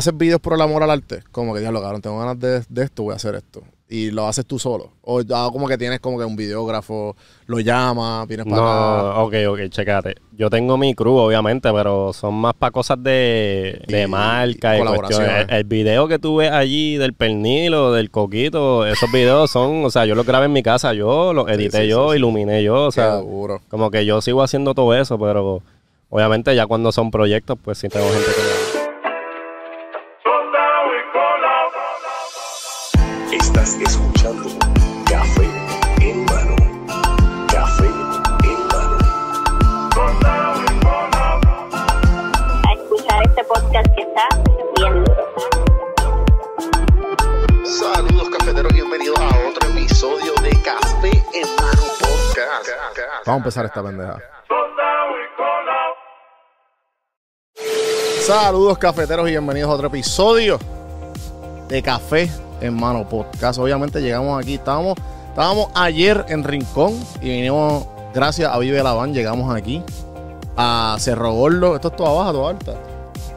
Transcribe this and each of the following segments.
haces videos por el amor al arte, como que diablo, cabrón, tengo ganas de, de esto, voy a hacer esto. Y lo haces tú solo. O como que tienes como que un videógrafo, lo llamas, vienes para acá. No, ok, ok, checate. Yo tengo mi crew, obviamente, pero son más para cosas de, de Y- marca y y cuestiones. El, el video que tú ves allí del pernil o del coquito, esos videos son, o sea, yo los grabé en mi casa, yo los edité sí, yo, sí, iluminé yo, o sea, como que yo sigo haciendo todo eso, pero obviamente ya cuando son proyectos, pues sí tengo gente que... empezar esta pendeja. Saludos cafeteros y bienvenidos a otro episodio de Café en Mano Podcast. Obviamente llegamos aquí, estábamos, estábamos ayer en Rincón y vinimos, gracias a Vive la Van, llegamos aquí a Cerro Gordo. Esto es toda baja, toda alta.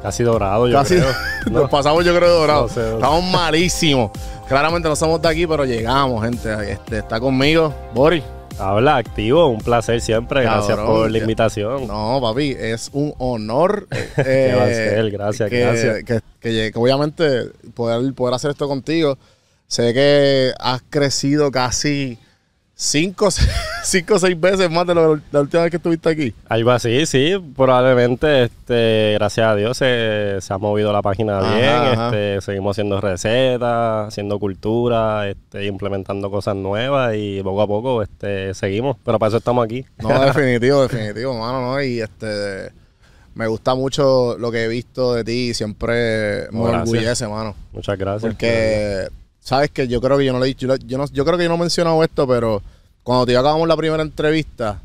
Casi dorado, yo Casi creo. nos pasamos, yo creo, de dorado. No sé, no sé. Estamos malísimos. Claramente no somos de aquí, pero llegamos, gente. Este, está conmigo, Boris. Habla activo, un placer siempre, gracias por la invitación. No, papi, es un honor. eh, ¿Qué va a ser? Gracias, que, gracias. Que, que llegue- que obviamente poder, poder hacer esto contigo. Sé que has crecido casi cinco, cinco o seis veces más de lo- la última vez que estuviste aquí. Algo así, sí, probablemente, este, gracias a Dios se, se ha movido la página Ajá, bien, ajá. este, seguimos haciendo recetas, haciendo cultura, este, implementando cosas nuevas y poco a poco, este, seguimos, pero para eso estamos aquí. No, definitivo, definitivo, mano, ¿no? Y este me gusta mucho lo que he visto de ti y siempre me gracias. orgullece, mano. Muchas gracias. Porque, sabes que yo creo que yo no le he dicho, yo no, yo creo que yo no he mencionado esto, pero cuando te acabamos la primera entrevista,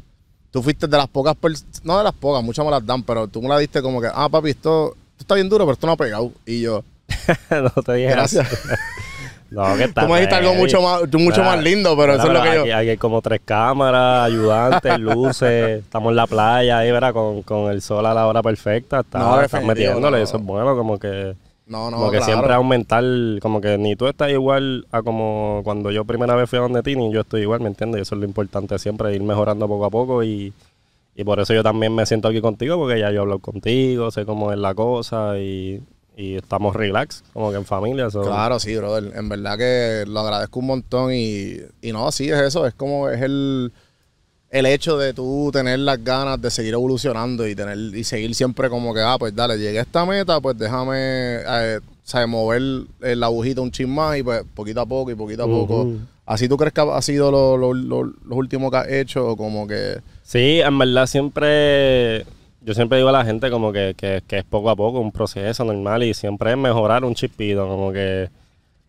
tú fuiste de las pocas personas, no de las pocas, muchas me las dan, pero tú me la diste como que, ah, papi, esto, esto está bien duro, pero esto no ha pegado. Y yo, no te dije gracias. No, que está tú me dijiste algo mucho más, mucho más lindo, pero eso es lo que yo. aquí hay como tres cámaras, ayudantes, luces, estamos en la playa ahí, ¿verdad? Con, con el sol a la hora perfecta, está, No, metiéndole, eso es bueno, como que... No, no, como que claro. siempre aumentar, como que ni tú estás igual a como cuando yo primera vez fui a donde ti, ni yo estoy igual, ¿me entiendes? Y eso es lo importante siempre, ir mejorando poco a poco y, y por eso yo también me siento aquí contigo, porque ya yo hablo contigo, sé cómo es la cosa y, y estamos relax, como que en familia. so- Claro, sí, brother. En verdad que lo agradezco un montón y, y no, sí, es eso. Es como es el, el hecho de tú tener las ganas de seguir evolucionando y tener y seguir siempre como que, ah, pues dale, llegué a esta meta, pues déjame, eh, mover la agujita un chin más y pues poquito a poco y poquito a poco. Ujú. ¿Así tú crees que ha sido lo, lo, lo- los últimos que has hecho? Como que... Sí, en verdad siempre, yo siempre digo a la gente como que, que, que es poco a poco, un proceso normal y siempre es mejorar un chispito, como que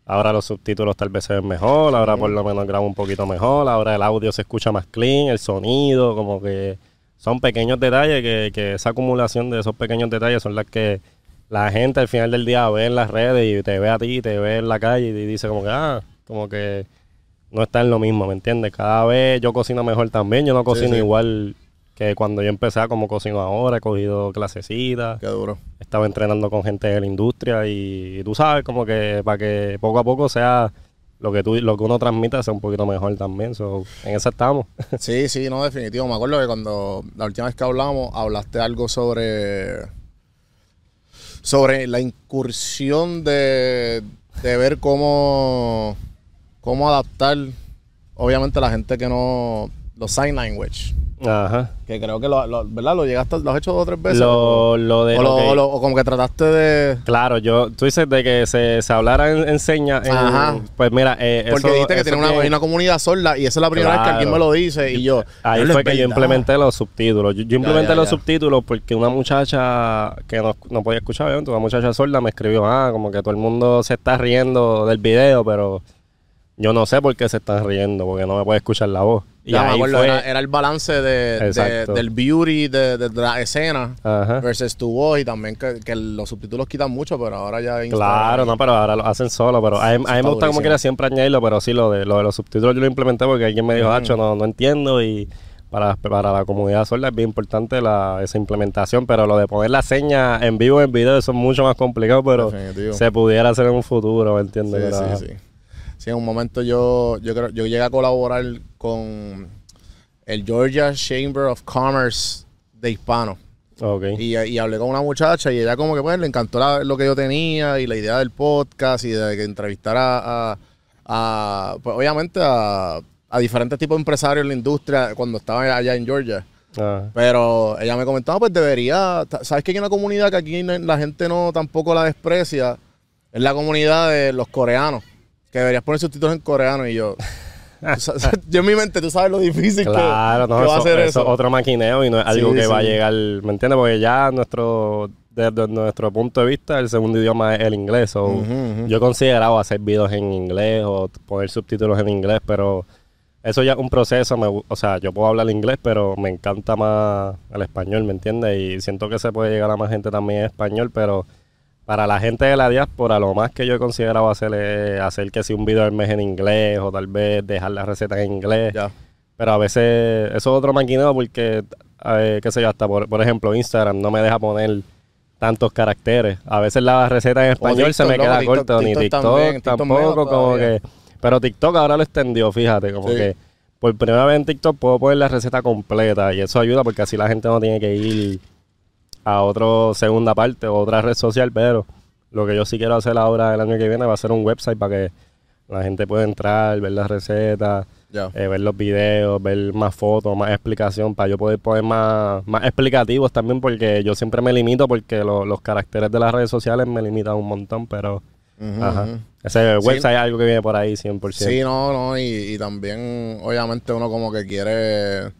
ahora los subtítulos tal vez se ven mejor, ahora por lo menos grabo un poquito mejor, ahora el audio se escucha más clean, el sonido, como que son pequeños detalles que, que esa acumulación de esos pequeños detalles son las que la gente al final del día ve en las redes y te ve a ti, te ve en la calle y dice como que, ah, como que no está en lo mismo, ¿me entiendes? Cada vez yo cocino mejor también, yo no cocino sí. igual que cuando yo empecé a como cocino ahora, he cogido clasecitas, Qué duro. estaba entrenando con gente de la industria y, tú sabes, como que para que poco a poco sea lo que tú lo que uno transmita sea un poquito mejor también, so, en eso estamos. Sí, sí, no, definitivo. Me acuerdo que cuando la última vez que hablamos, hablaste algo sobre. sobre la incursión de, de ver cómo. cómo adaptar, obviamente, la gente que no. Los sign language. Ajá. Que creo que lo, lo- ¿verdad? Lo llegaste, lo has hecho dos o tres veces. Lo, lo de o, o lo- o como que trataste de. Claro, yo, tú dices de que se, se hablara en, en señas. en- Ajá. Pues mira, eh, Porque eso- dijiste que tiene una, una comunidad sorda y esa es la primera vez que alguien me lo dice y yo. Ahí "Diablo, fue que yo verdad". implementé los subtítulos. Yo, yo implementé ya, los ya. subtítulos porque una muchacha que no, no podía escuchar, obviamente, una muchacha sorda me escribió, ah, como que todo el mundo se está riendo del video, pero yo no sé por qué se están riendo, porque no me puede escuchar la voz. Y Ya me acuerdo, fue... era, era el balance de, del beauty de, de la escena Ajá. versus tu voz y también que, que los subtítulos quitan mucho, pero ahora ya Instagram- Claro, no, pero ahora lo hacen solo, pero a, mí- a mí me gusta como quiera siempre añadirlo, pero sí, lo de, lo de los subtítulos yo lo implementé porque alguien me dijo, Hacho, no, no entiendo y para, para la comunidad sorda es bien importante la, esa implementación, pero lo de poner la seña en vivo en video eso es mucho más complicado, pero Definitivo. se pudiera hacer en un futuro, ¿me entiendes? Sí, sí, sí. Sí, en un momento yo, yo creo, yo llegué a colaborar con el Georgia Chamber of Commerce de hispano. Y, y hablé con una muchacha y ella como que pues le encantó la- lo que yo tenía y la idea del podcast y de que entrevistara a, a, pues, obviamente a, a diferentes tipos de empresarios en la industria cuando estaba allá en Georgia. Ah, Pero ella me comentaba, pues debería, ¿sabes que hay una comunidad que aquí la gente no tampoco la desprecia? Es la comunidad de los coreanos, que deberías poner subtítulos en coreano y yo... yo en mi mente, tú sabes lo difícil que- Claro, que, no, va a eso, hacer eso eso. es otro maquineo y no es algo Sí, que va a llegar, ¿me entiendes? Porque ya nuestro, desde nuestro punto de vista, el segundo idioma es el inglés. so. Yo he considerado hacer videos en inglés o poner subtítulos en inglés, pero eso ya es un proceso. me o sea, yo puedo hablar inglés, pero me encanta más el español, ¿me entiendes? Y siento que se puede llegar a más gente también en español, pero para la gente de la diáspora, lo más que yo he considerado hacer es hacer que si un video al mes en inglés o tal vez dejar la receta en inglés. Ya. Pero a veces eso es otro maquineo porque, eh, qué sé yo, hasta por, por ejemplo Instagram no me deja poner tantos caracteres. A veces la receta en español se me queda TikTok- corta, ni TikTok también, tampoco, como que... Pero TikTok ahora lo extendió, fíjate, como Sí. que por primera vez en TikTok puedo poner la receta completa y eso ayuda porque así la gente no tiene que ir a otra segunda parte o otra red social, pero lo que yo sí quiero hacer ahora el año que viene va a ser un website para que la gente pueda entrar, ver las recetas, eh, ver los videos, ver más fotos, más explicación, para yo poder poner más, más explicativos también, porque yo siempre me limito porque lo- los caracteres de las redes sociales me limitan un montón, pero ajá. ese website es algo que viene por ahí 100%. Sí, no, no, y, y también, obviamente, uno como que quiere,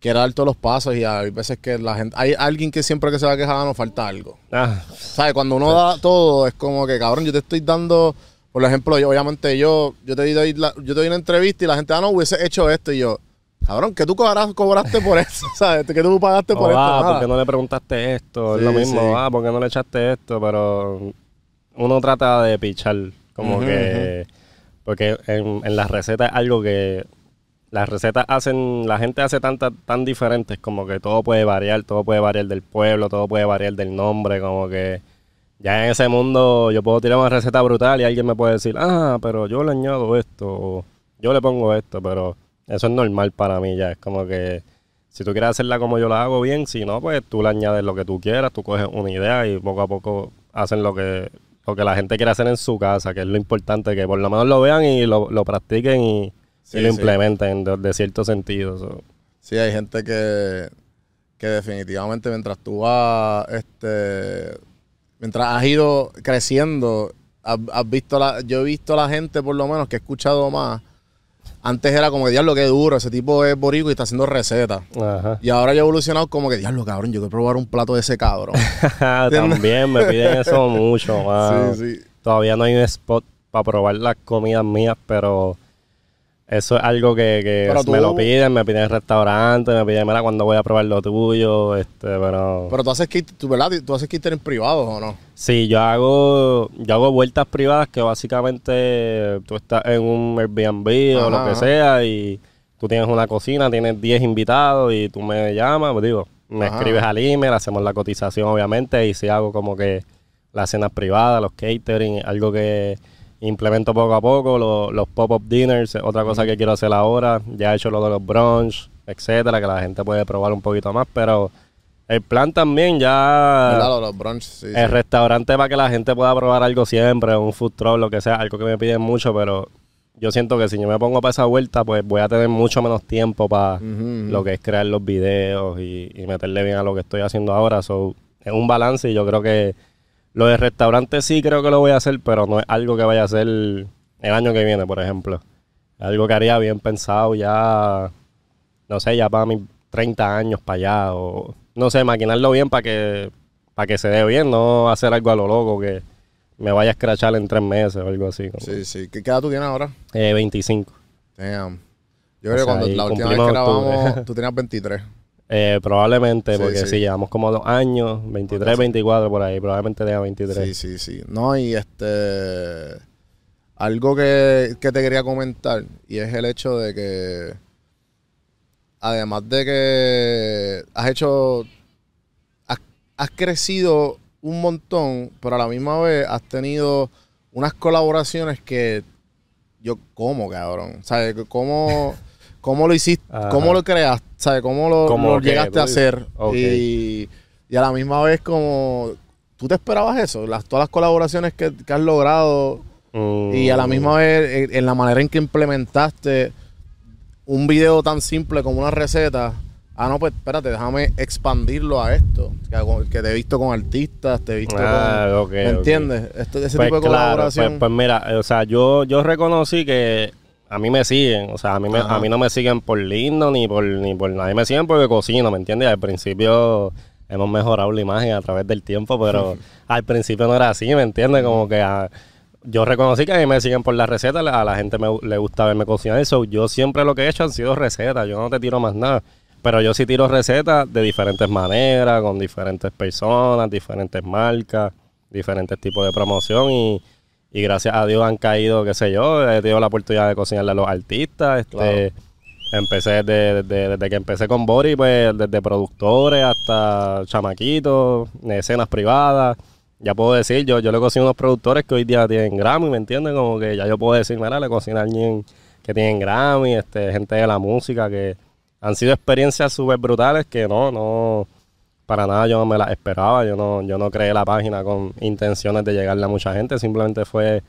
quiere dar todos los pasos y hay veces que la gente, hay alguien que siempre que se va a quejar, "Ah, nos falta algo. Ah, ¿Sabes? Cuando uno da todo, es como que, cabrón, yo te estoy dando, por ejemplo, yo, obviamente yo, yo te doy, la- yo te doy una entrevista y la gente, ah, no, hubiese hecho esto y yo, cabrón, ¿qué tú cobrás- cobraste por eso? ¿Sabes? ¿Qué tú pagaste por oh, esto? ah, Nada. ¿por qué no le preguntaste esto? Sí, es lo mismo, sí. ah, ¿por qué no le echaste esto? Pero uno trata de pichar, como que... Porque en, en las recetas es algo que... Las recetas hacen... La gente hace tantas tan diferentes, como que todo puede variar, todo puede variar del pueblo, todo puede variar del nombre, como que... Ya en ese mundo yo puedo tirar una receta brutal y alguien me puede decir, ah, pero yo le añado esto, yo le pongo esto, pero eso es normal para mí ya. Es como que si tú quieres hacerla como yo la hago bien, si no, pues tú le añades lo que tú quieras, tú coges una idea y poco a poco hacen lo que, lo que la gente quiere hacer en su casa, que es lo importante, que por lo menos lo vean y lo, lo practiquen y, y Sí, lo sí. implementen de, de cierto sentido. so. Sí, hay gente que, que definitivamente mientras tú vas, este, mientras has ido creciendo, has, has visto la, yo he visto a la gente por lo menos que he escuchado más. Antes era como que diablo que duro, ese tipo es borico y está haciendo recetas. Ajá. Y ahora yo he evolucionado como que diablo cabrón, yo quiero probar un plato de ese cabrón. También me piden eso mucho, mano. Sí, sí. Todavía no hay un spot para probar las comidas mías, pero eso es algo que, que me lo piden, me piden en restaurantes, me piden, mira, cuando voy a probar lo tuyo, este, pero... Pero tú haces kit, tú, ¿verdad? Tú haces catering privados o no? Sí, yo hago, yo hago vueltas privadas que básicamente tú estás en un Airbnb o lo que ajá. sea y tú tienes una cocina, tienes 10 invitados y tú me llamas, pues digo, me Ajá. escribes al email, hacemos la cotización obviamente y si hago como que las cenas privadas, los catering, algo que implemento poco a poco, lo- los pop-up dinners, otra cosa que quiero hacer ahora, ya he hecho lo de los brunch, etcétera, que la gente puede probar un poquito más, pero el plan también ya... ¿Verdad? Los, brunch, sí, sí. El restaurante para que la gente pueda probar algo siempre, un food truck, lo que sea, algo que me piden mucho, pero yo siento que si yo me pongo para esa vuelta, pues voy a tener mucho menos tiempo para lo que es crear los videos y, y meterle bien a lo que estoy haciendo ahora. So, es un balance y yo creo que lo de restaurante sí creo que lo voy a hacer, pero no es algo que vaya a hacer el año que viene, por ejemplo. Algo que haría bien pensado ya, no sé, ya para mis 30 años para allá o no sé, maquinarlo bien para que para que se dé bien, no hacer algo a lo loco que me vaya a escrachar en tres meses o algo así. como- Sí, sí. ¿Qué, qué edad tú tienes ahora? Eh, 25. Damn. Yo creo que cuando la última vez que grabamos, tú tenías 23. Eh, probablemente, Sí, porque sí. si llevamos como dos años, 23, 24 por ahí, probablemente tenga 23. Sí, sí, sí. No, y este. Algo que, que te quería comentar, y es el hecho de que. además de que has hecho, has, has crecido un montón, pero a la misma vez has tenido unas colaboraciones que yo, ¿cómo, cabrón? ¿Sabes? ¿Cómo, cómo lo hiciste? Ajá. ¿Cómo lo creaste? ¿Sabes? ¿Cómo lo, ¿Cómo lo qué? llegaste a hacer? Y, y a la misma vez como... ¿Tú te esperabas eso? Las, todas las colaboraciones que, que has logrado Mm, y a la misma vez en, en la manera en que implementaste un video tan simple como una receta. Ah, no, pues espérate, déjame expandirlo a esto. Que, que te he visto con artistas, te he visto Ah, con... ¿Me entiendes? Este- ese Pues tipo de claro, colaboración. pues, pues mira, eh, o sea, yo, yo reconocí que a mí me siguen, o sea, a mí, me- a mí no me siguen por lindo ni por ni por nadie, me siguen porque cocino, ¿me entiendes? Al principio hemos mejorado la imagen a través del tiempo, pero al principio no era así, ¿me entiendes? Como que ah, yo reconocí que a mí me siguen por las recetas, a la gente me, le gusta verme cocinar, eso yo siempre lo que he hecho han sido recetas, yo no te tiro más nada. Pero yo sí tiro recetas de diferentes maneras, con diferentes personas, diferentes marcas, diferentes tipos de promoción y, y gracias a Dios han caído, qué sé yo, he tenido la oportunidad de cocinarle a los artistas. Este, Claro. Empecé desde, desde, desde que empecé con Bori, pues desde productores hasta chamaquitos, escenas privadas. Ya puedo decir, yo, yo le cocino a unos productores que hoy día tienen Grammy, ¿me entiendes? Como que ya yo puedo decir, mira, le cocino a alguien que tienen Grammy, este, gente de la música, que han sido experiencias súper brutales que no, no, para nada yo no me las esperaba. Yo no, yo no creé la página con intenciones de llegarle a mucha gente, simplemente fue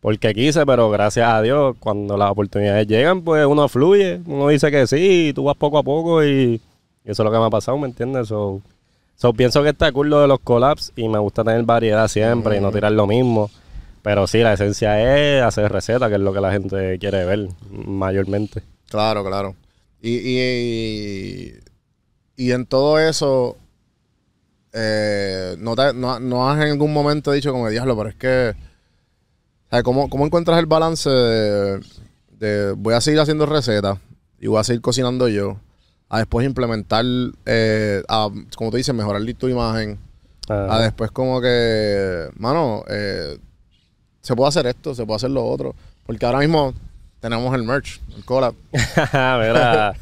porque quise, pero gracias a Dios, cuando las oportunidades llegan, pues uno fluye, uno dice que sí, y tú vas poco a poco y, y eso es lo que me ha pasado, ¿me entiendes? So, so, pienso que está cool lo de los collabs y me gusta tener variedad siempre y no tirar lo mismo. Pero sí, la esencia es hacer recetas, que es lo que la gente quiere ver mayormente. Claro, claro. Y, y, y en todo eso, eh, no, te- no, no has en algún momento dicho como diablo, pero es que, ¿sabes? ¿Cómo, cómo encuentras el balance de, de voy a seguir haciendo recetas y voy a seguir cocinando yo, a después implementar, eh, a, como tú dices, mejorar tu imagen, a después como que, mano, eh, se puede hacer esto, se puede hacer lo otro, porque ahora mismo tenemos el merch, el collab. Mira,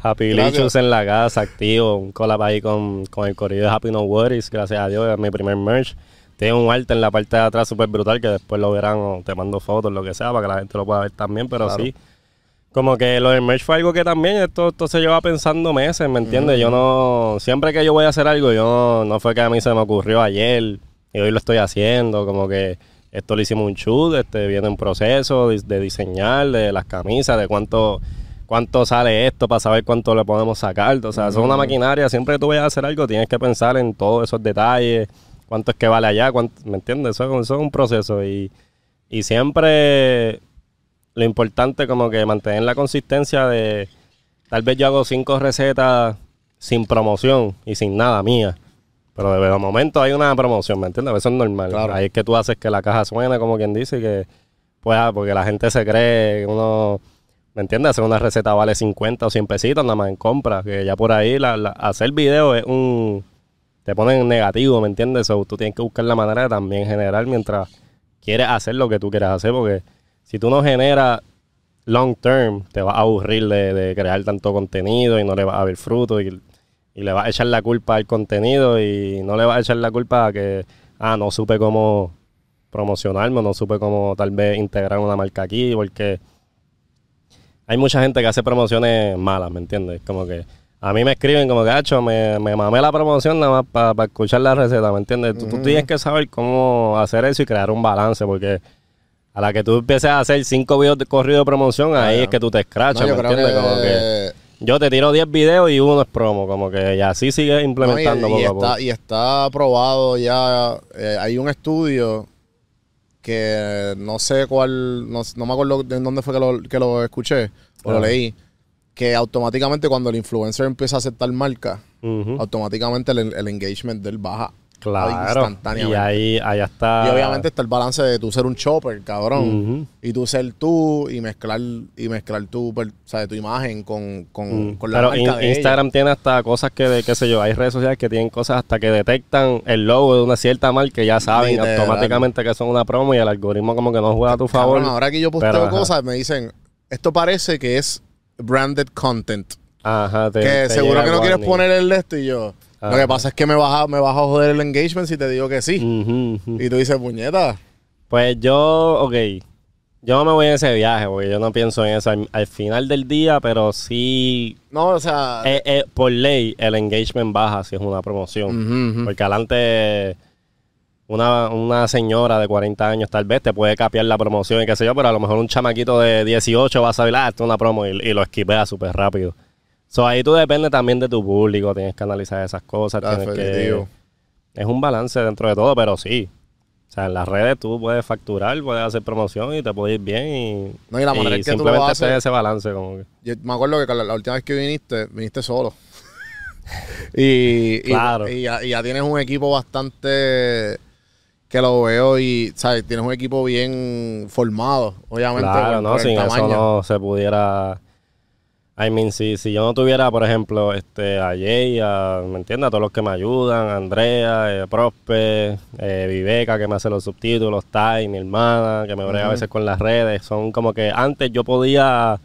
Happy. Licious en la casa, activo. Un collab ahí con, con el corrido de Happy No Worries. Gracias a Dios, es mi primer merch. Tiene un arte en la parte de atrás súper brutal que después lo verán o te mando fotos, lo que sea, para que la gente lo pueda ver también. Pero Claro. sí, como que lo del merch fue algo que también esto, esto se lleva pensando meses, ¿me entiendes? Yo no, siempre que yo voy a hacer algo, yo no, no fue que a mí se me ocurrió ayer y hoy lo estoy haciendo, como que esto lo hicimos un shoot, este viene un proceso de, de diseñar, de las camisas, de cuánto cuánto sale esto para saber cuánto le podemos sacar. O sea, eso es una maquinaria. Siempre que tú vayas a hacer algo, tienes que pensar en todos esos detalles. Cuánto es que vale allá, cuánto, ¿me entiendes? Eso, es- eso es un proceso. Y, y siempre lo importante como que mantener la consistencia de... Tal vez yo hago cinco recetas sin promoción y sin nada mía. Pero de de momento hay una promoción, ¿me entiendes? Eso es normal. Claro. Ahí es que tú haces que la caja suene, como quien dice, y que pues, ah, porque la gente se cree, que uno, ¿me entiendes? Hacer una receta vale 50 o 100 pesitos nada más en compra, que ya por ahí la, la- hacer video es un, te ponen negativo, ¿me entiendes? So, tú tienes que buscar la manera de también generar mientras quieres hacer lo que tú quieres hacer, porque si tú no generas long term, te vas a aburrir de, de crear tanto contenido y no le vas a ver fruto y, y le vas a echar la culpa al contenido y no le vas a echar la culpa a que, ah, no supe cómo promocionarme, no supe cómo tal vez integrar una marca aquí, porque hay mucha gente que hace promociones malas, ¿me entiendes? Como que a mí me escriben como que, hacho, me, me mamé la promoción nada más para escuchar la receta, ¿me entiendes? Tú, tú tienes que saber cómo hacer eso y crear un balance, porque a la que tú empieces a hacer cinco videos de corrido de promoción, ahí es que tú te escrachas, No, ¿me entiendes? Como que... yo te tiro 10 videos y uno es promo, como que y así sigues implementando No, y, poco está, y está aprobado ya. eh, hay un estudio que no sé cuál, no, no me acuerdo de dónde fue que lo, que lo escuché o lo leí, que automáticamente cuando el influencer empieza a aceptar marca, automáticamente el, el engagement del baja Claro. instantáneamente. Y ahí, ahí está. Y obviamente está el balance de tú ser un chopper, cabrón. Y tú ser tú y mezclar y mezclar tu, sea, tu imagen con, con, Mm. con la Pero marca in- de Instagram tiene hasta cosas que, de, qué sé yo, hay redes sociales que tienen cosas hasta que detectan el logo de una cierta marca que ya saben automáticamente que son una promo y el algoritmo como que no juega a tu ella. favor. Cabrón, ahora que yo posteo pero, ajá. cosas, me dicen, esto parece que es branded content. Ajá, te- que te seguro que no quieres poner el de esto y yo. Lo que pasa es que me vas, a, me vas a joder el engagement si te digo que sí. Y tú dices, puñeta. Pues yo, ok, yo no me voy en ese viaje porque yo no pienso en eso al, al final del día, pero sí, No, o sea. eh, eh, por ley, el engagement baja si es una promoción. Porque adelante una, una señora de 40 años tal vez te puede capear la promoción y qué sé yo, pero a lo mejor un chamaquito de 18 va a saber, ah, esto es una promo y, y lo esquivea súper rápido. So, ahí tú depende también de tu público, tienes que analizar esas cosas, tienes que... Es un balance dentro de todo, pero sí. O sea, en las redes tú puedes facturar, puedes hacer promoción y te puede ir bien y, No, y la manera que tú lo simplemente haces- tener ese balance como que... Yo me acuerdo que la, la última vez que viniste, viniste solo. y, Claro. y, ya, y ya tienes un equipo bastante que lo veo y, ¿sabes? Tienes un equipo bien formado, obviamente. Claro, por- no, por sin eso no se pudiera. I mean, si, si yo no tuviera, por ejemplo, este, a Jay, a, ¿me entiendes? A todos los que me ayudan, a Andrea, eh, Prosper, eh, Viveca, que me hace los subtítulos, Tai, mi hermana, que me brega a veces con las redes. Son como que antes yo podía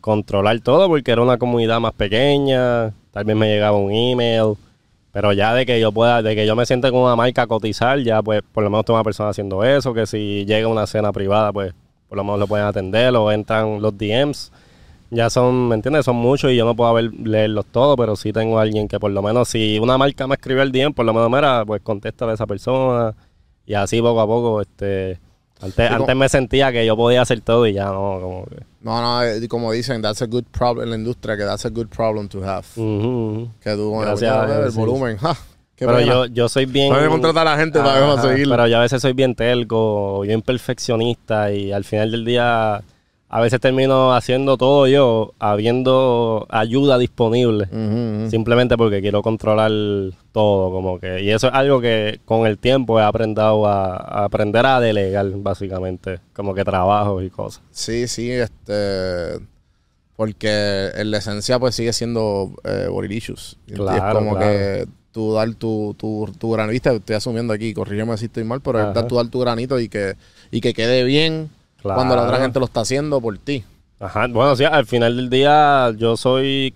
controlar todo porque era una comunidad más pequeña, tal vez me llegaba un email, pero ya de que yo pueda, de que yo me siente con una marca a cotizar, ya pues por lo menos tengo una persona haciendo eso, que si llega una cena privada, pues por lo menos lo pueden atender o entran los DMs. Ya son, ¿me entiendes? Son muchos y yo no puedo ver, leerlos todos, pero sí tengo a alguien que por lo menos si una marca me escribió el DM, por lo menos mira, pues contesta a esa persona y así poco a poco, este... Antes, como- antes me sentía que yo podía hacer todo y ya no, como que... No, no, eh, como dicen, that's a good problem en la industria, que that's a good problem to have. Ujú, ujú. Que tú, bueno, Gracias a Dios, el volumen. ja, Pero pena. yo, yo soy bien... Que contratar a la gente para Ajá, que seguir. Pero yo a veces soy bien telco, bien perfeccionista y al final del día a veces termino haciendo todo yo, habiendo ayuda disponible. Simplemente porque quiero controlar todo, como que... Y eso es algo que con el tiempo he aprendido a, a aprender a delegar, básicamente. Como que trabajos y cosas. Sí, sí, este. Porque en la esencia, pues sigue siendo eh, Borilicious. Claro, es como claro. que tú dar tu, tu, tu granito, estoy asumiendo aquí, corrígeme si estoy mal, pero tú dar tu granito y que, y que quede bien Claro. cuando la otra gente lo está haciendo por ti. Ajá, bueno, sí, al final del día yo soy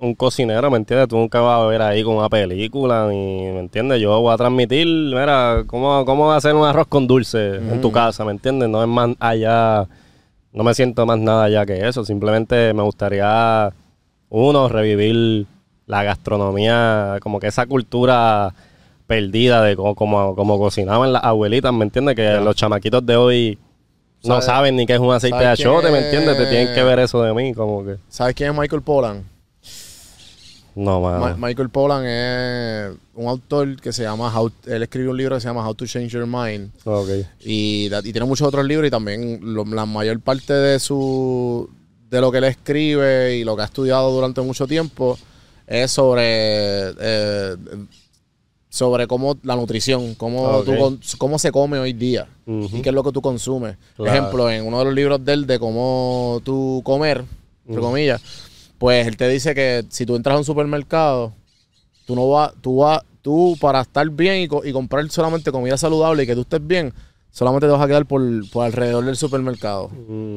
un cocinero, ¿me entiendes? Tú nunca vas a ver ahí con una película, ni, ¿me entiendes? Yo voy a transmitir, mira, cómo, cómo hacer un arroz con dulce en tu casa, ¿me entiendes? No es más allá, no me siento más nada allá que eso, simplemente me gustaría, uno, revivir la gastronomía, como que esa cultura perdida de cómo, cómo, cómo cocinaban las abuelitas, ¿me entiendes? Que los chamaquitos de hoy... No ¿Sabes- saben ni qué es un aceite de achote, ¿me entiendes? Te tienen que ver eso de mí, como que... ¿Sabes quién es Michael Pollan? No, Ma-. Michael Pollan es un autor que se llama How, él escribió un libro que se llama How to Change Your Mind Ok. y, y tiene muchos otros libros y también lo- la mayor parte de su de lo que él escribe y lo que ha estudiado durante mucho tiempo es sobre eh, sobre cómo la nutrición, cómo, tú con- cómo se come hoy día y qué es lo que tú consumes. Claro. Ejemplo, en uno de los libros de él de cómo tú comer, entre comillas, pues él te dice que si tú entras a un supermercado, tú no vas, tú vas, tú para estar bien y, y comprar solamente comida saludable y que tú estés bien, solamente te vas a quedar por, por alrededor del supermercado.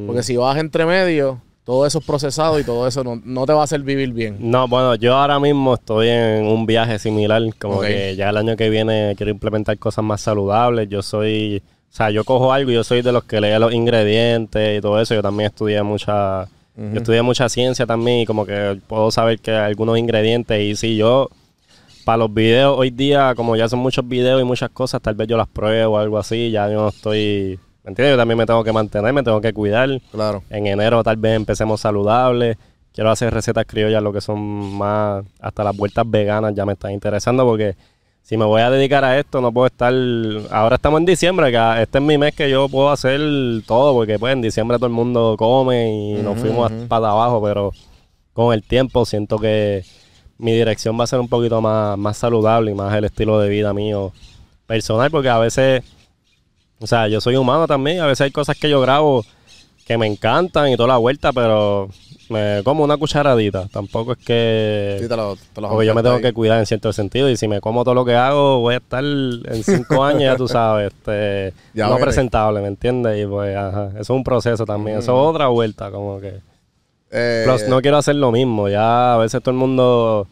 Porque si vas entre medio, todo eso es procesado y todo eso no, no te va a hacer vivir bien. No, bueno, yo ahora mismo estoy en un viaje similar, como que ya el año que viene quiero implementar cosas más saludables. Yo soy, o sea, yo cojo algo y yo soy de los que lee los ingredientes y todo eso. Yo también estudié mucha, yo estudié mucha ciencia también y como que puedo saber que algunos ingredientes y si yo para los videos hoy día, como ya son muchos videos y muchas cosas, tal vez yo las pruebo o algo así, ya yo no estoy, ¿me entiendes? Yo también me tengo que mantener, me tengo que cuidar. Claro. En enero tal vez empecemos saludables. Quiero hacer recetas criollas, lo que son más, hasta las vueltas veganas ya me están interesando porque si me voy a dedicar a esto no puedo estar, ahora estamos en diciembre, que este es mi mes que yo puedo hacer todo porque pues en diciembre todo el mundo come y nos fuimos para abajo, pero con el tiempo siento que mi dirección va a ser un poquito más, más saludable y más el estilo de vida mío personal porque a veces o sea, yo soy humano también. A veces hay cosas que yo grabo que me encantan y toda la vuelta, pero me como una cucharadita. Tampoco es que... Sí, te lo, te lo porque yo me tengo ahí. que cuidar en cierto sentido. Y si me como todo lo que hago, voy a estar en cinco años, ya tú sabes, este, Ya no presentable, ¿me entiendes? Y pues, ajá, eso es un proceso también. Eso es otra vuelta, como que... Eh, Plus, no quiero hacer lo mismo. Ya a veces todo el mundo.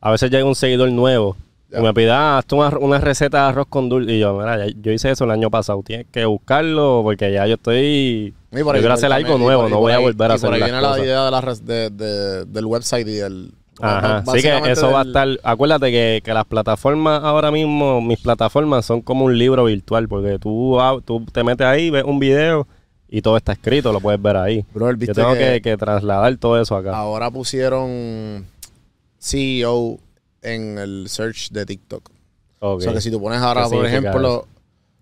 A veces llega un seguidor nuevo Ya. y me hazte una, una receta de arroz con dulce. Y yo, mira, ya- yo hice eso el año pasado. Tienes que buscarlo porque ya yo estoy. yo quiero hacer algo nuevo, por- no voy a volver a hacer por ahí viene la idea de la de- de- del website y el. Ajá, sí que eso va a estar. Acuérdate que, que las plataformas ahora mismo, mis plataformas son como un libro virtual, porque tú, tú te metes ahí, ves un video y todo está escrito, lo puedes ver ahí. Brother, Yo tengo que, que- que trasladar todo eso acá. Ahora pusieron CEO en el search de TikTok. Ok. O sea que si tú pones ahora, ¿Qué por ejemplo,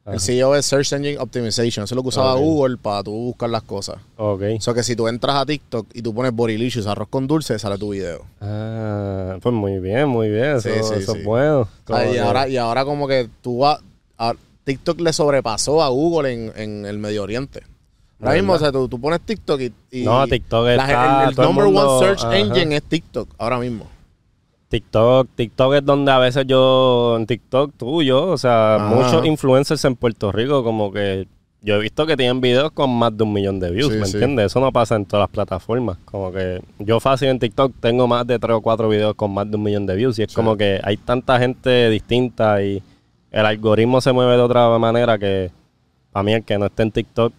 Ajá. el CEO es Search Engine Optimization. Eso es lo que usaba Ok. Google para tú buscar las cosas. Ok. O sea que si tú entras a TikTok y tú pones Borylicious, arroz con dulce, sale tu video. Ah, pues muy bien, muy bien. Eso, Sí, sí, eso sí. es bueno. Ah, y, ahora, y ahora como que tú vas... a- TikTok le sobrepasó a Google en, en el Medio Oriente. Ahora ¿De mismo, o sea, tú, tú pones TikTok y... y- No, TikTok la- está- El, el todo el number mundo- one search ajá. engine es TikTok ahora mismo. TikTok, TikTok es donde a veces yo, en TikTok tú, yo, o sea, Ajá. muchos influencers en Puerto Rico como que yo he visto que tienen videos con más de un millón de views, Sí, ¿me sí. entiendes? Eso no pasa en todas las plataformas. Como que yo fácil en TikTok tengo más de tres o cuatro videos con más de un millón de views y es como que hay tanta gente distinta y el algoritmo se mueve de otra manera que para mí el que no esté en TikTok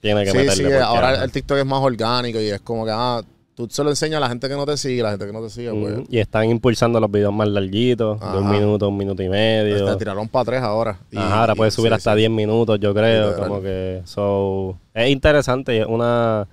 tiene que meterle. sí, porque, ahora el TikTok es más orgánico y es como que, ah, tú se lo enseñas a la gente que no te sigue, la gente que no te sigue, pues. Y están impulsando los videos más larguitos, de un minuto, un minuto y medio. te tiraron para tres ahora. Y- Ajá, ahora y- puedes subir sí, hasta sí. 10 minutos, yo creo. Como que. So, es interesante es una.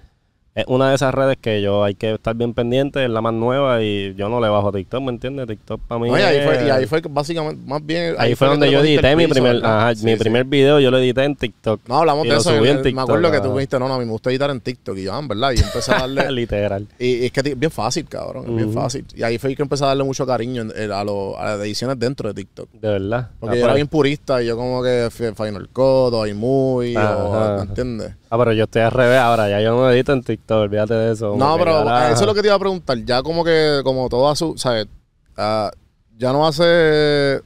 Es una de esas redes que yo hay que estar bien pendiente, es la más nueva y yo no le bajo a TikTok, ¿me entiendes? TikTok para mí. No, y, ahí fue, y ahí fue básicamente, más bien... ahí fue donde yo edité mi primer, ajá, Sí, mi sí. primer video, yo lo edité en TikTok. No, hablamos de eso. en- en me acuerdo que tú dijiste, no, no, a mí me gusta editar en TikTok. Y yo, ah, verdad. Y yo empecé a darle... Literal. y, y es que es bien fácil, cabrón. Es bien fácil. Y ahí fue que empecé a darle mucho cariño en- en- a, lo- a las ediciones dentro de TikTok. De verdad. Porque Ah, yo era pues- bien purista y yo como que Final Cut o iMovie o... Ajá. ¿Me entiendes? Ah, pero yo estoy al revés ahora, ya yo no edito en TikTok, olvídate de eso. No, pero eso es lo que te iba a preguntar. Ya como que, como todo a su, ¿sabes? Ah, ya no hace...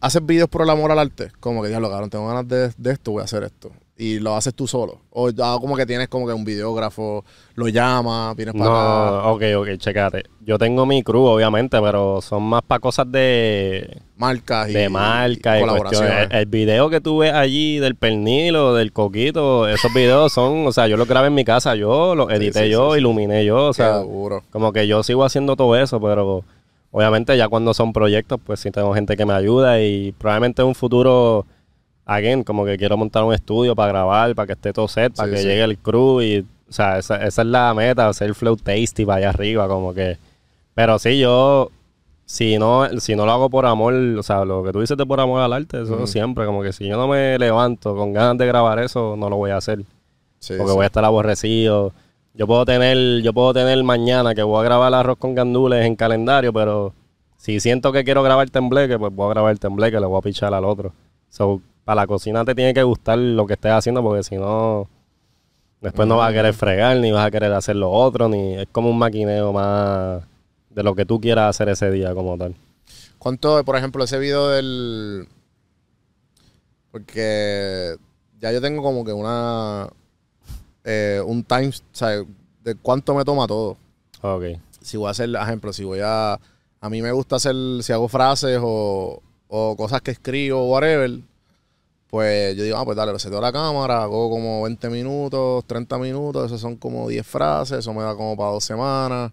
Haces videos por el amor al arte. Como que, diablo, cabrón, tengo ganas de, de esto, voy a hacer esto. Y lo haces tú solo. O ya como que tienes como que un videógrafo, lo llamas, vienes para acá. No, ok, ok, checate. Yo tengo mi crew, obviamente, pero son más para cosas de, Marcas y de marca y colaboraciones. El, el video que tú ves allí del pernil o del coquito, esos videos son, o sea, yo los grabé en mi casa, yo los edité sí, yo, sí, iluminé yo, o sea, duro. como que yo sigo haciendo todo eso, pero obviamente ya cuando son proyectos, pues sí tengo gente que me ayuda y probablemente en un futuro, again, como que quiero montar un estudio para grabar, para que esté todo set, para Sí, que sí. llegue el crew y, o sea, esa, esa es la meta, hacer el flow tasty para allá arriba, como que, pero sí, yo, si no, si no lo hago por amor, o sea, lo que tú dices de por amor al arte, eso siempre, como que si yo no me levanto con ganas de grabar eso, no lo voy a hacer Sí, porque voy a estar aborrecido. Yo puedo tener, yo puedo tener mañana que voy a grabar arroz con gandules en calendario, pero si siento que quiero grabar tembleque, pues voy a grabar tembleque, le voy a pichar al otro. So, la cocina te tiene que gustar lo que estés haciendo, porque si no, después no vas a querer fregar, ni vas a querer hacer lo otro, ni es como un maquineo más de lo que tú quieras hacer ese día como tal. ¿Cuánto, por ejemplo, ese video del... Porque ya yo tengo como que una... eh, un time, o sea, de cuánto me toma todo. Ok. Si voy a hacer, ejemplo, si voy a... A mí me gusta hacer, si hago frases o, o cosas que escribo, whatever, pues yo digo, ah, pues dale, seteo la cámara, hago como 20 minutos, 30 minutos, esos son como 10 frases, eso me da como para dos semanas,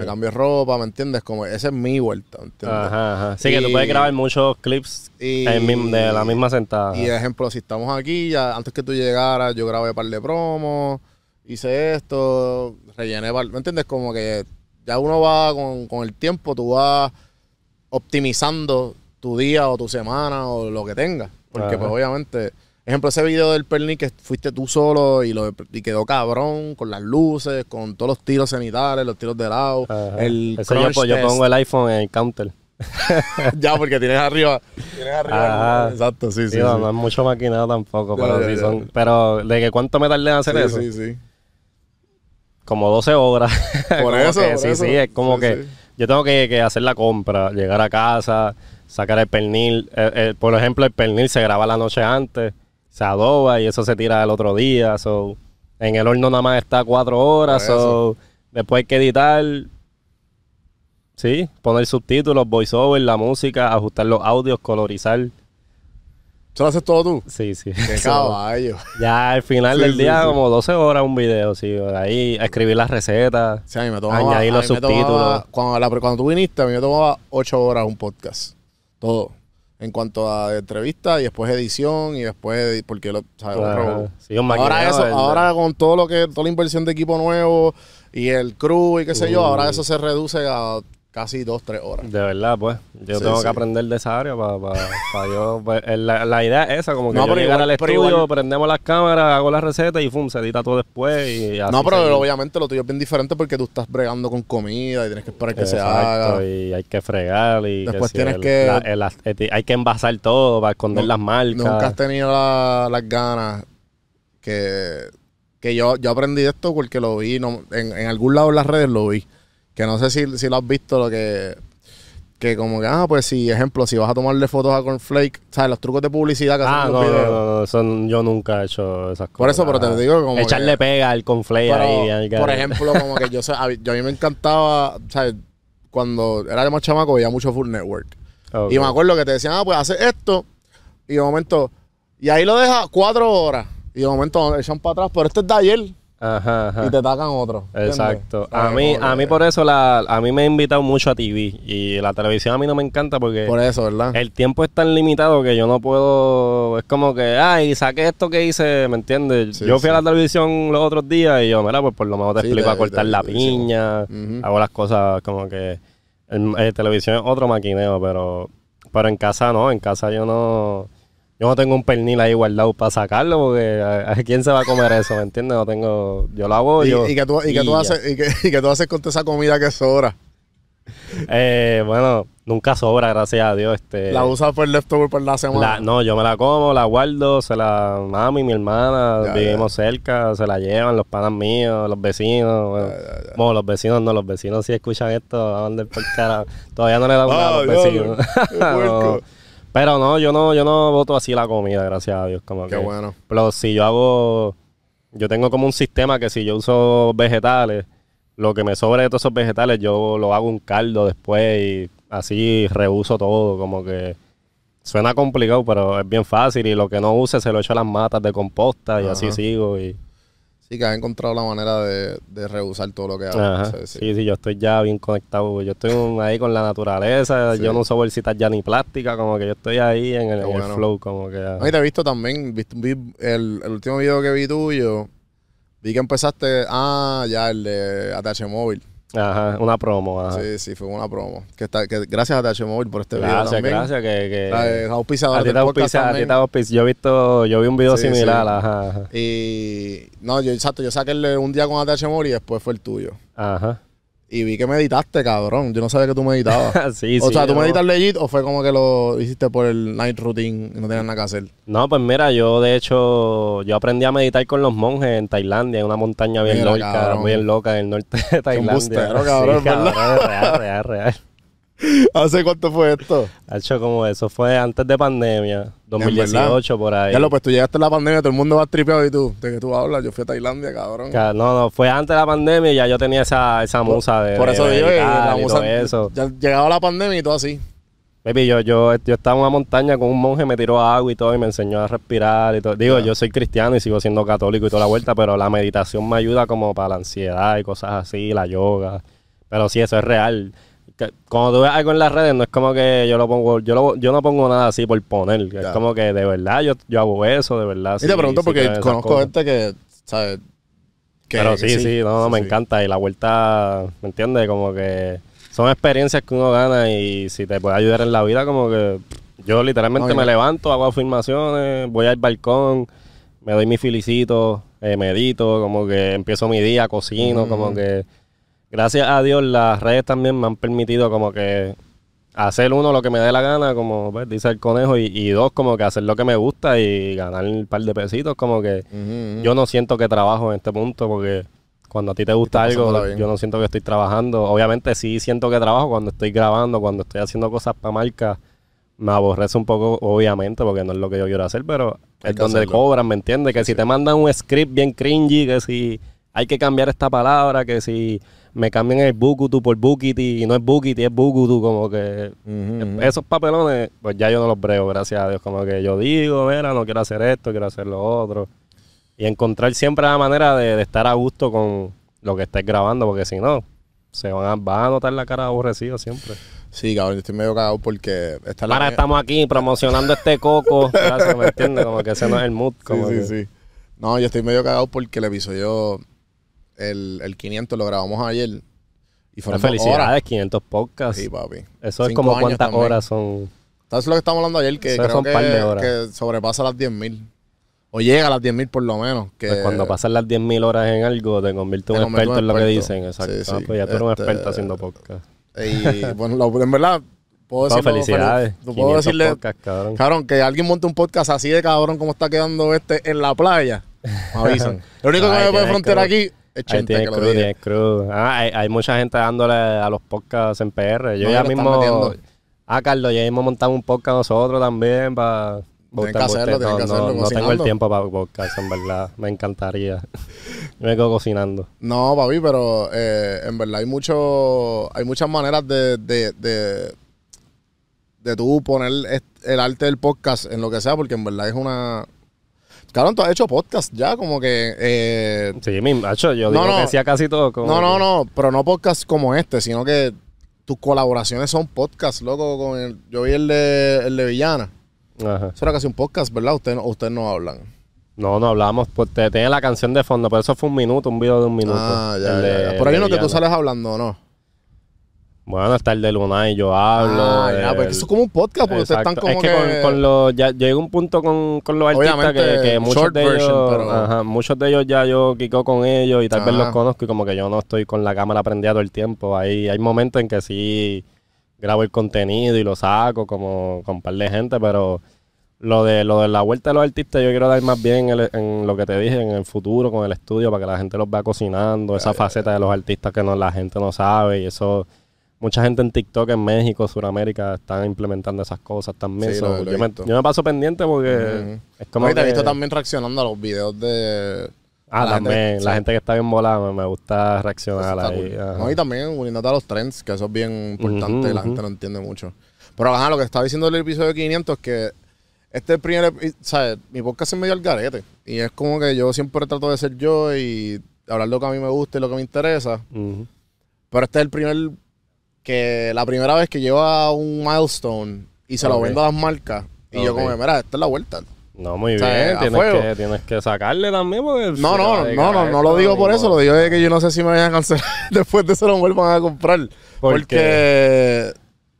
me cambio ropa, ¿me entiendes? Como, esa es mi vuelta, ¿me entiendes? Ajá, ajá. Sí, que tú puedes grabar muchos clips y- de la misma sentada. Y ejemplo, si estamos aquí, ya antes que tú llegaras, yo grabé un par de promos, hice esto, rellené par, ¿me entiendes? Como que ya uno va con, con el tiempo, tú vas optimizando tu día o tu semana o lo que tengas. Porque Ajá. pues obviamente, ejemplo, ese video del pernil que fuiste tú solo y, lo, y quedó cabrón, con las luces, con todos los tiros cenitales, los tiros de lado, Ajá. el Eso yo, pues, yo pongo el iPhone en el counter. ya, porque tienes arriba, tienes arriba. Ajá. Exacto, sí, sí. Sí, no, sí. no es mucho maquinado tampoco, Ya, pero ya, sí ya. son. Pero de que cuánto me tardé en hacer Sí, eso, sí, sí. como 12 horas. Por eso, que por sí, eso. sí, es como que yo tengo que, que hacer la compra, llegar a casa, sacar el pernil. Eh, eh, por ejemplo, el pernil se graba la noche antes, se adoba y eso se tira el otro día. So, En el horno nada más está cuatro horas. So, después hay que editar. Sí, poner subtítulos, voiceover, la música, ajustar los audios, colorizar. ¿Eso lo haces todo tú? Sí, sí. Qué caballo. ya al final Sí, del sí, día, sí. como 12 horas un video, sí. Ahí escribir las recetas. Sí, a mí me tomaba, Añadir los tomaba- subtítulos. cuando, la- cuando tú viniste, a mí me tomaba ocho horas un podcast. Todo. En cuanto a entrevista y después edición y después... edi- Porque lo... ¿sabes? Sí, ahora eso, ahora con todo lo que... Toda la inversión de equipo nuevo y el crew y qué sé yo, ahora eso se reduce a casi dos, tres horas. De verdad, pues. Yo Sí, tengo sí. que aprender de esa área para yo. pues, la, la idea es esa, como que No, yo pero llegar igual- al estudio, igual- prendemos las cámaras, hago la receta y fum, se edita todo después. Y así No, pero seguimos. obviamente lo tuyo es bien diferente porque tú estás bregando con comida y tienes que esperar que se haga. y hay que fregar y Después tienes el- que- la- el- eti- hay que envasar todo para esconder No- las marcas. Nunca has tenido la- las ganas que, que yo, yo aprendí de esto porque lo vi, no, en, en algún lado en las redes lo vi. Que no sé si, si lo has visto, lo que, que como que, ah, pues si, ejemplo, si vas a tomarle fotos a Cornflake, ¿sabes? Los trucos de publicidad que Ah, hacen no, los videos. no, no, eso n- yo nunca he hecho esas cosas. Por eso, pero te digo como Echarle que- pega al conflay Pero, ahí. al por ejemplo, como que yo, sé- a, yo a mí me encantaba, ¿sabes? Cuando era más chamaco veía mucho Full Network. Y me acuerdo que te decían, ah, pues hace esto. Y de momento, y ahí lo deja cuatro horas. Y de momento echan para atrás, pero este es de ayer. Ajá, ajá. Y te tacan otro. ¿entiendes? Exacto. A mí, a mí por eso la, a mí me ha invitado mucho a TV y la televisión a mí no me encanta porque Por eso, ¿verdad? el tiempo es tan limitado que yo no puedo, es como que, ay, saqué esto que hice, ¿me entiendes? Sí, yo fui sí. a la televisión los otros días y yo, mira, pues por lo menos te Sí, explico te- a cortar te- la te- piña, hago las cosas como que, en televisión es otro maquineo, pero, pero en casa no, en casa yo no... Yo no tengo un pernil ahí guardado para sacarlo porque ¿a, a quién se va a comer eso? ¿Me entiendes? No tengo... Yo lo hago y, yo. y que tú, y que tú ya. haces, y que, y que tú haces con toda esa comida que sobra. Eh, bueno, nunca sobra, gracias a Dios. Este, la usas por leftover por la semana. la- no, yo me la como, la guardo, se la mami, mi hermana, Ya, vivimos cerca, se la llevan los panas míos, los vecinos. Bueno, bueno, los vecinos no, los vecinos si escuchan esto, van a andar por cara. Todavía no le damos nada a Ah, los vecinos. Pero no, yo no, yo no voto así la comida, gracias a Dios. Como Qué que- bueno. Pero si yo hago, yo tengo como un sistema que si yo uso vegetales, lo que me sobre de todos esos vegetales, yo lo hago un caldo después y así reuso todo, como que suena complicado, pero es bien fácil y lo que no use se lo echo a las matas de composta y así sigo y Sí, que has encontrado la manera de, de rehusar todo lo que ajá. Sí, Sí, sí. sí. yo estoy ya bien conectado, yo estoy ahí con la naturaleza, Sí. yo no uso bolsitas ya ni plásticas, como que yo estoy ahí en el, flow, como que y te he visto también, vi el, el último video que vi tuyo, vi que empezaste, ah, ya, el de ATH Móvil. Ajá, una promo, ajá. Sí, sí, fue una promo. Que está, que gracias a ATH Móvil por este video Gracias, gracias, que, que a ti te auspicia, a ti te auspicia. Yo he visto, yo vi un video Sí, similar, sí. ajá, ajá. Y no, yo exacto, yo saqué el un día con ATH Móvil y después fue el tuyo. Ajá. Y vi que meditaste, cabrón. Yo no sabía que tú meditabas. sí, o sí. sea, ¿tú no. meditas legit o fue como que lo hiciste por el night routine y no tenías nada que hacer? No, pues mira, yo de hecho, yo aprendí a meditar con los monjes en Tailandia, en una montaña bien Mira, loca, cabrón. bien loca en el norte de Tailandia. cabrón, sí, ¿verdad? cabrón, real, real, real. ¿Hace cuánto fue esto? Hecho como eso, fue antes de pandemia, 2018 por ahí. Ya lo, pues tú llegaste a la pandemia, todo el mundo va tripeado y tú, ¿de qué tú hablas? Yo fui a Tailandia, cabrón. Ca- No, no, fue antes de la pandemia y ya yo tenía esa, esa musa de, Por eso de digo, la musa, eso. ya llegaba la pandemia y todo así. Baby, yo, yo, yo estaba en una montaña con un monje, me tiró agua y todo, y me enseñó a respirar y todo. Digo, yo soy cristiano y sigo siendo católico y toda la vuelta, pero la meditación me ayuda como para la ansiedad y cosas así, la yoga. Pero sí, eso es real. Que- Cuando tú ves algo en las redes, no es como que yo lo pongo, yo, lo, yo no pongo nada así por poner. Es como que de verdad yo, yo hago eso, de verdad. y sí- te pregunto sí porque conozco cosas. gente que, ¿sabes? Que- Pero que sí, sí, no, no, me encanta. Y la vuelta, ¿me entiendes? Como que son experiencias que uno gana y si te puede ayudar en la vida, como que yo literalmente me levanto, hago afirmaciones, voy al balcón, me doy mis felicitos, eh, medito, como que empiezo mi día, cocino, Mm. como que gracias a Dios las redes también me han permitido como que hacer uno lo que me dé la gana, como pues, dice el conejo, y, y dos, como que hacer lo que me gusta y ganar un par de pesitos, como que yo no siento que trabajo en este punto porque cuando a ti te gusta algo, yo no siento que estoy trabajando. Obviamente sí siento que trabajo cuando estoy grabando, cuando estoy haciendo cosas para marca, me aborrece un poco, obviamente, porque no es lo que yo quiero hacer, pero Hay es donde hacerlo. cobran, ¿me entiendes? Que si te mandan un script bien cringy, que si hay que cambiar esta palabra, que si me cambian el Bukutu por Bukiti y no es Bukiti, es Bukutu, como que esos papelones, pues ya yo no los brego, gracias a Dios. Como que yo digo, mira, no quiero hacer esto, quiero hacer lo otro. Y encontrar siempre la manera de, de estar a gusto con lo que estés grabando, porque si no, se van a, van a notar la cara aborrecida siempre. Sí, cabrón, yo estoy medio cagado porque esta la Ahora estamos aquí promocionando este coco. Gracias, ¿me entiendes? Como que ese no es el mood. Como sí, que- sí, sí. No, yo estoy medio cagado porque el episodio, el, el 500 lo grabamos ayer. Y fueron Felicidades, horas. 500 podcasts. Sí, papi. Eso es Cinco como cuántas también. horas son. ¿Sabes lo que estamos hablando ayer? Que Eso creo que, par de horas. que sobrepasa las 10.000. O llega a las 10.000 por lo menos. Que Pues cuando pasan las 10.000 horas en algo, te conviertes en un experto en en lo que dicen. Exacto. Sí, sí. Ah, pues ya tú eres un Este, experto haciendo podcast. Y bueno, lo- en verdad, puedo No, decirlo. felicidades. Puedo 500 decirle, podcasts, cabrón. cabrón, que alguien monte un podcast así de cabrón como está quedando este en la playa. Me avisan. Lo único que me puede frontear aquí Ahí que. Ah, hay, hay mucha gente dándole a los podcasts en PR. Yo No, ya mismo. Ah, Carlos, ya mismo montamos un podcast nosotros también para. Tienen que hacerlo, tienen que hacerlo, no, no tengo el tiempo para podcast, en verdad. Me encantaría. Me quedo cocinando. No, papi, pero eh, en verdad hay mucho, hay muchas maneras de, de, de, de tú poner el arte del podcast en lo que sea, porque en verdad es una... Cabrón, tú has hecho podcast ya, como que... eh, Sí, mi macho, yo No, digo no. que decía casi todo. como no, no, que- no, pero no podcast como este, sino que tus colaboraciones son podcast, loco. Con el, yo vi el de, el de Villana. Ajá. Eso era casi un podcast, ¿verdad? Ustedes no, ustedes no hablan. No, no hablamos. Pues te tenía la canción de fondo, pero eso fue un minuto, un video de un minuto. Ah, ya, El ya, de- ya. Por ahí uno que tú sales hablando, ¿no? Bueno, está el de Luna y yo hablo. Ah, ya, pues eso es como un podcast, porque ustedes están como es que, que... Con, con los ya llega un punto con, con los artistas que, muchos de ellos pero- ajá, muchos de ellos ya yo quico con ellos y tal vez los conozco y como que yo no estoy con la cámara prendida todo el tiempo. Ahí hay momentos en que sí grabo el contenido y lo saco como con un par de gente pero lo de lo de la vuelta de los artistas yo quiero dar más bien en, el- en lo que te dije en el futuro con el estudio para que la gente los vea cocinando esa faceta de los artistas que no la gente no sabe y eso mucha gente en TikTok en México, Sudamérica están implementando esas cosas también. Sí, lo- lo yo, me, visto. yo me paso pendiente porque Ujú. es como te he visto también reaccionando a los videos de... Ah, la gente- también. la sí. gente que está bien volada me, me gusta reaccionar ahí. cool. No, y también uniéndote a los trends, que eso es bien importante y la gente no entiende mucho. Pero ajá, lo que estaba diciendo el episodio 500 es que este es el primer, ¿sabes? Mi podcast es medio al garete. Y es como que yo siempre trato de ser yo y hablar lo que a mí me gusta y lo que me interesa. Pero este es el primer, que la primera vez que llevo a un milestone y se lo vendo a las marcas. Y yo como, mira, esta es la vuelta. No, muy O sea, bien. Tienes que, tienes que sacarle también porque... No, no, no, no, no lo digo por eso, lo digo de que yo no sé si me vayan a cancelar después de eso lo vuelvan a comprar. ¿Por porque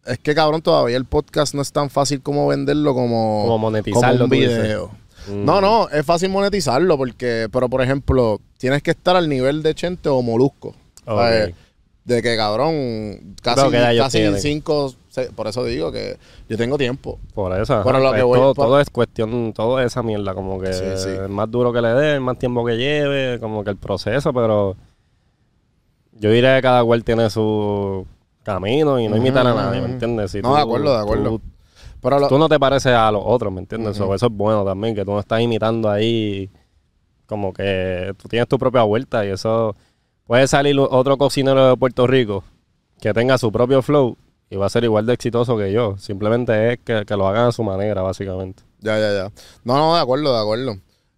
es que cabrón, todavía el podcast no es tan fácil como venderlo como, Como monetizarlo, como un video. Mm. No, no, es fácil monetizarlo porque, pero por ejemplo, tienes que estar al nivel de Chente o Molusco. Ok. ¿sabes? De que cabrón, casi, que casi cinco, seis- por eso digo que yo tengo tiempo. Por eso. Pero lo que pues voy- todo, por- todo es cuestión, todo es esa mierda, como que Sí, sí. el más duro que le dé, el más tiempo que lleve, como que el proceso, pero yo diré que cada cual tiene su camino y no imitar a nadie, ¿me entiendes? Si No, de acuerdo, de acuerdo. Tú, Pero lo- tú no te pareces a los otros, ¿me entiendes? So, eso es bueno también, que tú no estás imitando ahí, como que tú tienes tu propia vuelta y eso puede salir otro cocinero de Puerto Rico que tenga su propio flow y va a ser igual de exitoso que yo. Simplemente es que, que lo hagan a su manera, básicamente. Ya, ya, ya. No, no, de acuerdo, de acuerdo.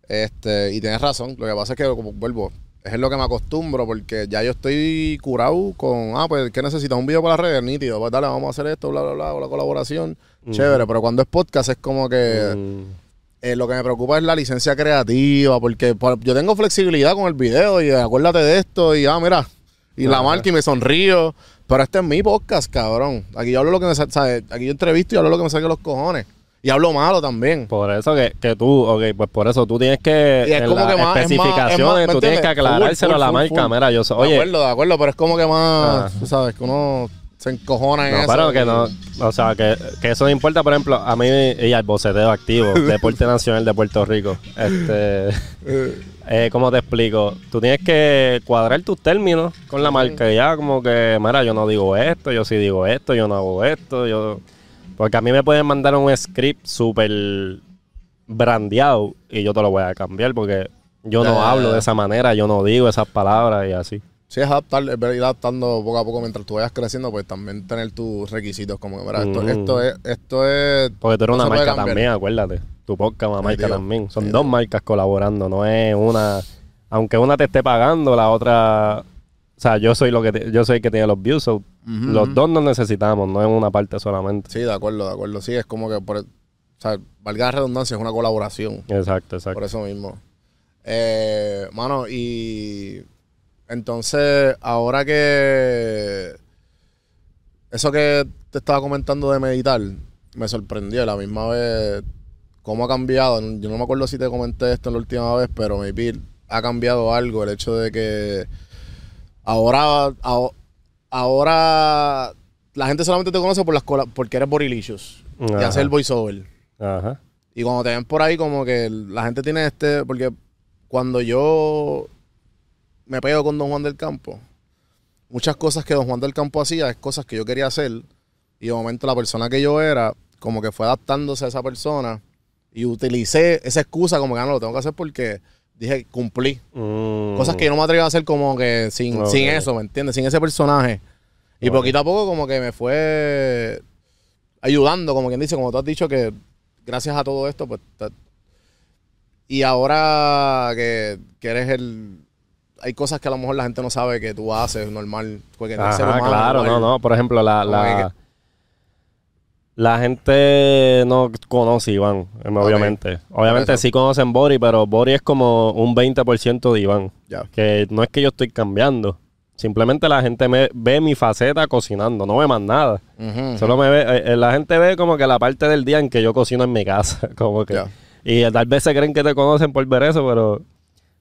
Este, y tienes razón. Lo que pasa es que, como vuelvo, es lo que me acostumbro, porque ya yo estoy curado con, ah, pues, ¿qué necesitas? Un video para las redes, nítido. Pues dale, vamos a hacer esto, bla, bla, bla, o la colaboración. Chévere, pero cuando es podcast es como que Mm, eh, lo que me preocupa es la licencia creativa, porque por- yo tengo flexibilidad con el video y acuérdate de esto y, ah, mira, y la marca y me sonrío. Pero este es mi podcast, cabrón. Aquí yo hablo lo que me sa- ¿sabes? Aquí yo entrevisto y hablo lo que me saque los cojones. Y hablo malo también. Por eso que, que tú, ok, pues por eso tú tienes que, Y es en como que más- es más- es especificaciones, más, ¿me tú tienes que aclarárselo Full, a la marca. Mira, yo soy, de oye, acuerdo, de acuerdo, pero es como que más, tú sabes, que uno se encojona en no, eso. pero que no, o sea, que, que eso no importa, por ejemplo, a mí y al boceteo activo, Deporte Nacional de Puerto Rico. Este, eh, ¿cómo te explico? Tú tienes que cuadrar tus términos con la marca y ya como que, mira, yo no digo esto, yo sí digo esto, yo no hago esto, yo... Porque a mí me pueden mandar un script súper brandeado y yo te lo voy a cambiar porque yo no hablo de esa manera, yo no digo esas palabras y así. Sí, es adaptar, es ir adaptando poco a poco mientras tú vayas creciendo, pues también tener tus requisitos. Como que, mira, esto, Mm. esto es, esto es. Porque tú eres no una marca también, acuérdate. Tu podcast, una marca también. Son Nítido. dos marcas colaborando, no es una. Aunque una te esté pagando, la otra. O sea, yo soy lo que te- yo soy el que tiene los views. so, los dos nos necesitamos, no es una parte solamente. Sí, de acuerdo, de acuerdo. Sí, es como que, por, o sea, valga la redundancia, es una colaboración. Exacto, exacto. Por eso mismo. Eh, mano, y entonces, ahora que eso que te estaba comentando de meditar, me sorprendió la misma vez cómo ha cambiado. Yo no me acuerdo si te comenté esto la última vez, pero maybe ha cambiado algo. El hecho de que ahora, aho- ahora la gente solamente te conoce por las porque eres Borilicious y hacer voiceover. Ajá. Y cuando te ven por ahí, como que la gente tiene este. Porque cuando yo me pego con Don Juan del Campo, muchas cosas que Don Juan del Campo hacía es cosas que yo quería hacer. Y de momento la persona que yo era, como que fue adaptándose a esa persona. Y utilicé esa excusa como que "Ah, no lo tengo que hacer porque dije, cumplí. Mm. Cosas que yo no me atrevo a hacer como que sin, sin eso, ¿me entiendes? Sin ese personaje. Y poquito a poco como que me fue ayudando, como quien dice, como tú has dicho, que gracias a todo esto, pues... y ahora que, que eres el... Hay cosas que a lo mejor la gente no sabe que tú haces normal. Porque Ajá, ser humano claro, no, no. Por ejemplo, la, la, la gente no conoce Iván, em, obviamente. Obviamente sí conocen Bori, pero Bori es como un 20% de Iván. Ya. Que no es que yo estoy cambiando. Simplemente la gente me ve mi faceta cocinando, no ve más nada. Solo me ve, eh, eh, la gente ve como que la parte del día en que yo cocino en mi casa, como que. Ya. Y tal vez se creen que te conocen por ver eso, pero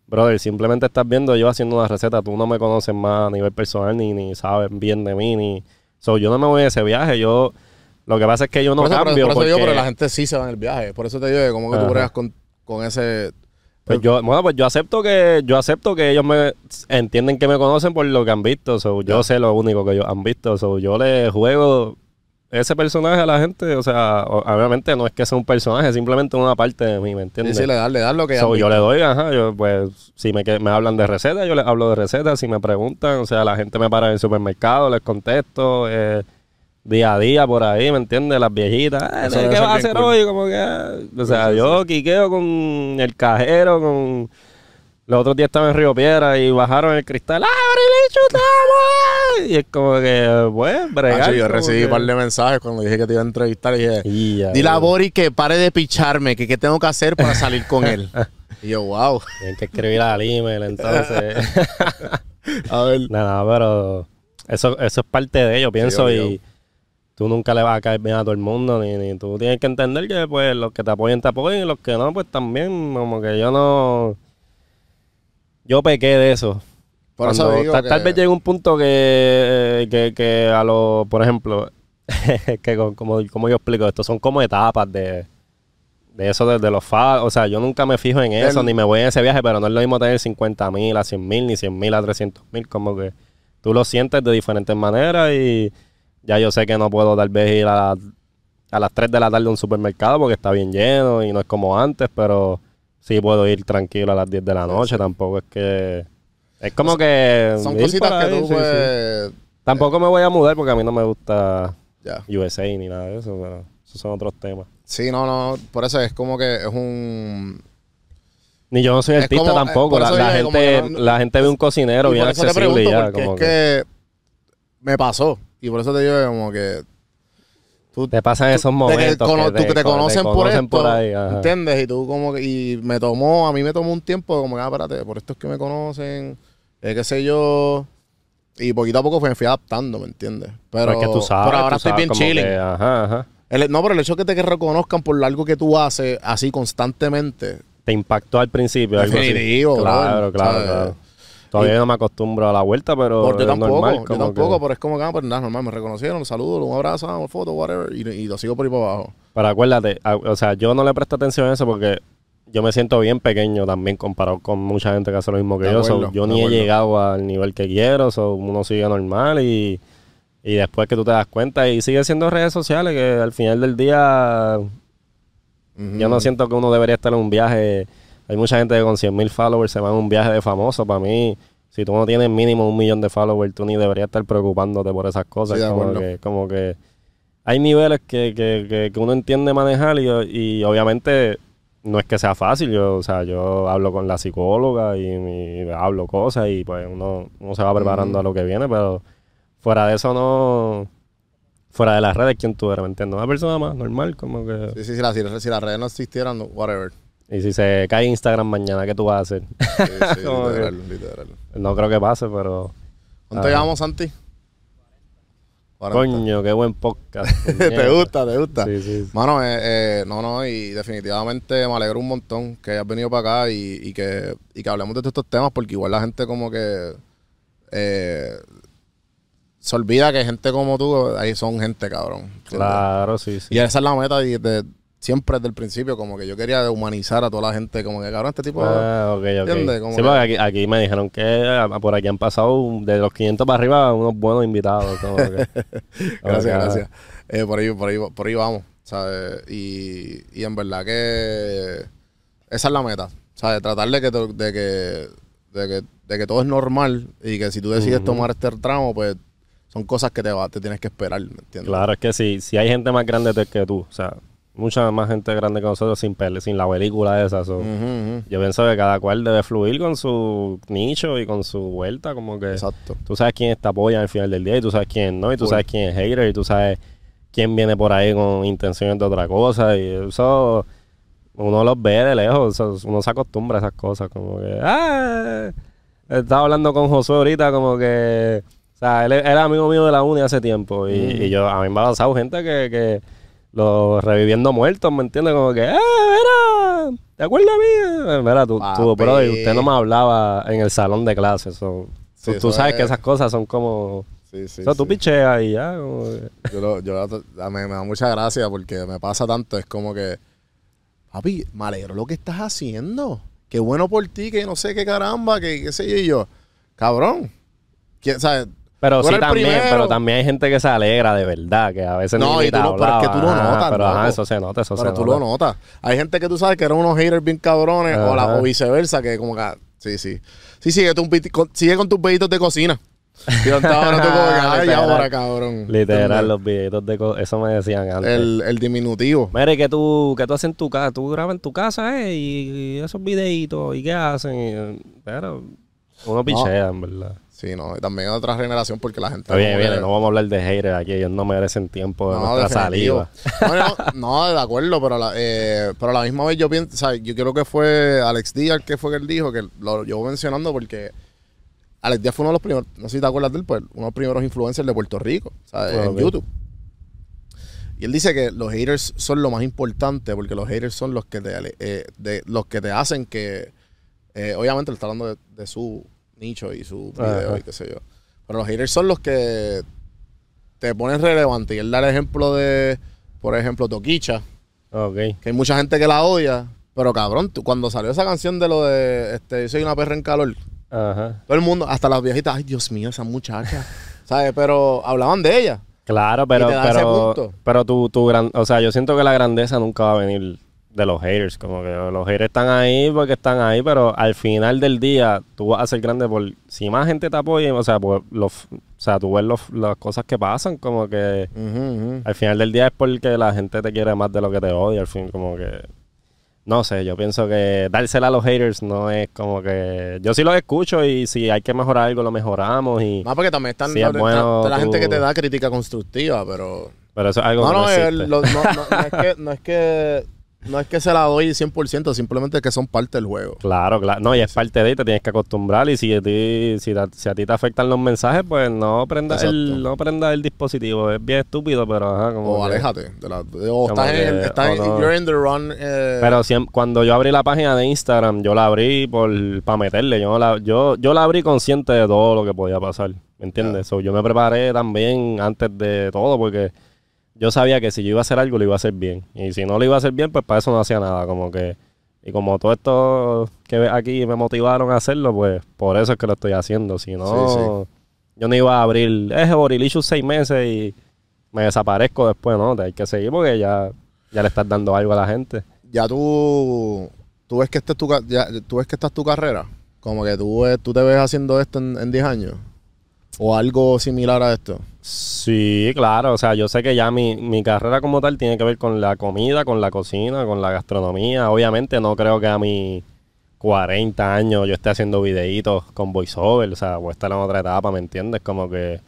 brother, simplemente estás viendo yo haciendo una receta, tú no me conoces más a nivel personal ni ni sabes bien de mí ni so, yo no me voy a ese viaje, yo lo que pasa es que yo no por eso, por- cambio por eso digo, porque- pero la gente sí se va en el viaje. Por eso te digo que como que tú bregas con, con ese... Pues yo, bueno, pues yo acepto que yo acepto que ellos me entienden que me conocen por lo que han visto, so, yo sé lo único que ellos han visto, so, yo le juego ese personaje a la gente, o sea, obviamente no es que sea un personaje, simplemente una parte de mí, ¿me Sí, entiendes? sí, le das, le das lo que... So, yo le doy, ajá, yo pues si me, que- me hablan de recetas, yo les hablo de recetas, si me preguntan, o sea, la gente me para en el supermercado, les contesto, eh, día a día por ahí, ¿me entiendes? Las viejitas, "Ah, ¿qué vas a hacer cool. hoy? Como que, ah, o sea, yo quiqueo con el cajero, con... Los otros días estaba en Río Piedra y bajaron el cristal, ¡ah, chutamos! Y es como que, pues, bregar. Yo recibí que- un par de mensajes cuando dije que te iba a entrevistar y dije, dile a. Bori que pare de picharme, que qué tengo que hacer para salir con él. y yo, wow. Tienen que escribir al email, entonces... A ver. Nada, pero eso, eso es parte de ello, pienso, y tú nunca le vas a caer bien a todo el mundo, ni, ni tú tienes que entender que pues los que te apoyen te apoyen y los que no, pues también, como que yo no... Yo pequé de eso. Por eso digo tal, que- tal vez llegue un punto que, que, que a lo, por ejemplo, que co- como, como yo explico esto, son como etapas de, de eso de, de los fa, o sea, yo nunca me fijo en eso, El- ni me voy en ese viaje, pero no es lo mismo tener 50 mil a 100 mil, ni 100 mil a 300 mil, como que tú lo sientes de diferentes maneras y ya yo sé que no puedo tal vez ir a, a las 3 de la tarde a un supermercado porque está bien lleno y no es como antes, pero sí puedo ir tranquilo a las 10 de la noche, tampoco es que... Es como que... Son cositas que ahí, tú sí, sí. Tampoco me voy a mudar porque a mí no me gusta Ya. USA ni nada de eso, pero esos son otros temas. Sí, no, no. Por eso es como que es un... Ni yo no soy artista como- eh, tampoco. La, gente, no- la gente ve un cocinero bien accesible y ya. porque Como es que, que me pasó. Y por eso te digo como que... Tú, te pasan esos de momentos. que, cono- que tú que te co- conocen, por esto, ahí. ¿entiendes? Y tú como que, y me tomó, a mí me tomó un tiempo como que, ah, espérate, por esto es que me conocen, eh, qué sé yo, y poquito a poco me fui adaptando, ¿me entiendes? Pero, Porque tú sabes. pero ahora tú estoy bien chilling. que, ajá, ajá. El- no, pero el hecho que te que reconozcan por algo que tú haces así constantemente, Te impactó al principio. algo así. Definitivo, Claro, brother, claro, ¿sabes? claro. Todavía no me acostumbro a la vuelta, pero. Porque yo tampoco, normal, yo tampoco, que- pero es como que, ah, pues nada, normal, me reconocieron, saludo, un abrazo, una foto, whatever, y, y lo sigo por ahí para abajo. Pero acuérdate, a- o sea, yo no le presto atención a eso porque yo me siento bien pequeño también comparado con mucha gente que hace lo mismo que De yo. So, yo ni he llegado al nivel que quiero, so, uno sigue normal y Y después que tú te das cuenta y sigue siendo redes sociales que al final del día yo no siento que uno debería estar en un viaje. Hay mucha gente que con 100 mil followers se va en un viaje de famoso. Para mí, si tú no tienes mínimo un millón de followers, tú ni deberías estar preocupándote por esas cosas. Sí, como, que, como que hay niveles que, que, que, que uno entiende manejar y, y obviamente no es que sea fácil. Yo, o sea, yo hablo con la psicóloga y, y hablo cosas y pues uno, uno se va preparando a lo que viene, pero fuera de eso no... Fuera de las redes, ¿quién tú eres? ¿Me entiendes? Una persona más normal, como que... Sí, sí, sí, la- si, si las redes no existieran, whatever. Y si se cae Instagram mañana, ¿qué tú vas a hacer? Sí, sí, Como que- literal, literal. no creo que pase, pero... ¿Cuánto Ah. llevamos, Santi? 40. Coño, qué buen podcast. ¿Te gusta? ¿Te gusta? Sí, sí. sí. Mano, eh, eh, no, no, y definitivamente me alegro un montón que hayas venido para acá y, y que, y que hablemos de todos estos temas, porque igual la gente como que eh, se olvida que gente como tú, ahí son gente, cabrón. ¿entiendes? Claro, sí, sí. Y esa es la meta de, de- siempre desde el principio, como que yo quería humanizar a toda la gente, como que cabrón, este tipo... Ah, ok, ok. ¿Entiendes? Como Sí, que- porque aquí, aquí me dijeron que ah, por aquí han pasado de los 500 para arriba unos buenos invitados. como que- Gracias, Ok. gracias. Eh, por, ahí, por, ahí, por ahí vamos, ¿sabes? Y, y en verdad que esa es la meta, ¿sabes? Tratar de que, de que, de que, de que todo es normal y que si tú decides tomar este tramo, pues son cosas que te, va, te tienes que esperar, ¿me entiendes? Claro, es que si, si hay gente más grande que tú, o sea, mucha más gente grande que nosotros sin, pele- sin la película esa. so. Yo pienso que cada cual debe fluir con su nicho y con su vuelta, como que... Exacto. Tú sabes quién te apoya al final del día y tú sabes quién no, y tú sabes quién es hater y tú sabes quién viene por ahí con intenciones de otra cosa y eso uno los ve de lejos, uno se acostumbra a esas cosas, como que, ah, estaba hablando con Josué ahorita como que, o sea, él, era amigo mío de la uni hace tiempo y, y yo, a mí me ha pasado gente que, que los reviviendo muertos, ¿me entiendes? Como que, ah, mira, ¿te acuerdas de mí? Mira, tú, tú, bro, y usted no me hablaba en el salón de clases, so, Sí, tú, sabes es- que esas cosas son como... Sí, sí, o sea, tú sí. picheas y ya. como que- Yo, lo- yo a- me, me da mucha gracia porque me pasa tanto. Es como que, papi, me alegro lo que estás haciendo. Qué bueno por ti, que no sé qué caramba, que qué sé yo. Y yo, cabrón. ¿Quién, sabes? Pero Tú sí también, primero. pero también hay gente que se alegra de verdad, que a veces No, y tú lo- pero es que tú lo ajá, notas, Pero ajá, loco. eso se nota, eso Pero se tú nota. lo notas. Hay gente que tú sabes que eran unos haters bien cabrones o, la- Ajá. o viceversa, que como que, ah, sí, sí. Sí, sigue, tú, con, sigue con tus peditos de cocina. Yo estaba tú como que, ahora, cabrón. Literal, los videitos de eso me decían antes. El, el diminutivo. Mire, que tú, que tú haces en tu casa, tú grabas en tu casa, eh, y, y esos videitos, ¿y qué hacen? Y, pero uno pichea, en verdad. Sí, no. Y también otra generación porque la gente... Que- no vamos a hablar de haters aquí, ellos no merecen tiempo de nuestra definitivo. saliva. No, no, no, de acuerdo, pero, la, eh, pero a la misma vez yo pienso, o sea, yo creo que fue Alex Díaz que fue que él dijo, que lo llevo mencionando porque Alex Díaz fue uno de los primeros, no sé si te acuerdas de él, pues uno de los primeros influencers de Puerto Rico, ¿sabes? Ah, en. YouTube. Y él dice que los haters son lo más importante porque los haters son los que te, eh, de, los que te hacen que, eh, obviamente él está hablando de, de su nicho y su video Ajá. y qué sé yo. Pero los haters son los que te ponen relevante. Y él da el ejemplo de, por ejemplo, Toquicha, Ok. que hay mucha gente que la odia. Pero cabrón, tú- cuando salió esa canción de lo de este, Yo soy una perra en calor, Ajá. todo el mundo, hasta las viejitas, ay Dios mío, esa muchacha. ¿Sabes? Pero hablaban de ella. Claro, pero, pero, pero tu, tu gran, o sea, yo siento que la grandeza nunca va a venir de los haters, como que los haters están ahí porque están ahí, pero al final del día tú vas a ser grande por, si más gente te apoya, o sea, por los, o sea, tú ves los- las cosas que pasan, como que al final del día es porque la gente te quiere más de lo que te odia, al fin, como que, no sé, yo pienso que dársela a los haters no es como que, yo sí los escucho y si hay que mejorar algo lo mejoramos y, Más porque también están Sí, es la, bueno la tú- gente que te da crítica constructiva, pero... pero eso es algo No, que no, no, lo- no, no, no es que, no es que no es que se la doy 100%, simplemente que son parte del juego. Claro, claro. No, y es parte de ahí, te tienes que acostumbrar. Y si a ti, si, si a, ti te afectan los mensajes, pues no prendas el, no prenda el dispositivo. Es bien estúpido, pero ajá, como. O que- aléjate. De la, de- o estás que- en, estás o en- no. you're in the run. eh, Pero siem- cuando yo abrí la página de Instagram, yo la abrí por para meterle. Yo, la, yo, yo la abrí consciente de todo lo que podía pasar. ¿Me entiendes? So, yo me preparé también antes de todo porque yo sabía que si yo iba a hacer algo, lo iba a hacer bien. Y si no lo iba a hacer bien, pues para eso no hacía nada. Como que. Y como todo esto que ves aquí me motivaron a hacerlo, pues por eso es que lo estoy haciendo. Si no. yo no iba a abrir, es Borilicious seis meses y me desaparezco después, ¿no? Hay que seguir porque ya, ya le estás dando algo a la gente. Ya tú, tú ves que esta es tu, ya, tú ves que esta es tu carrera. Como que tú, tú te ves haciendo esto en, en 10 años. O algo similar a esto. Sí, claro, o sea, yo sé que ya mi, mi carrera como tal tiene que ver con la comida, con la cocina, con la gastronomía. Obviamente no creo que a mis 40 años yo esté haciendo videitos con voiceover, o sea, voy a estar en otra etapa, ¿me entiendes? Como que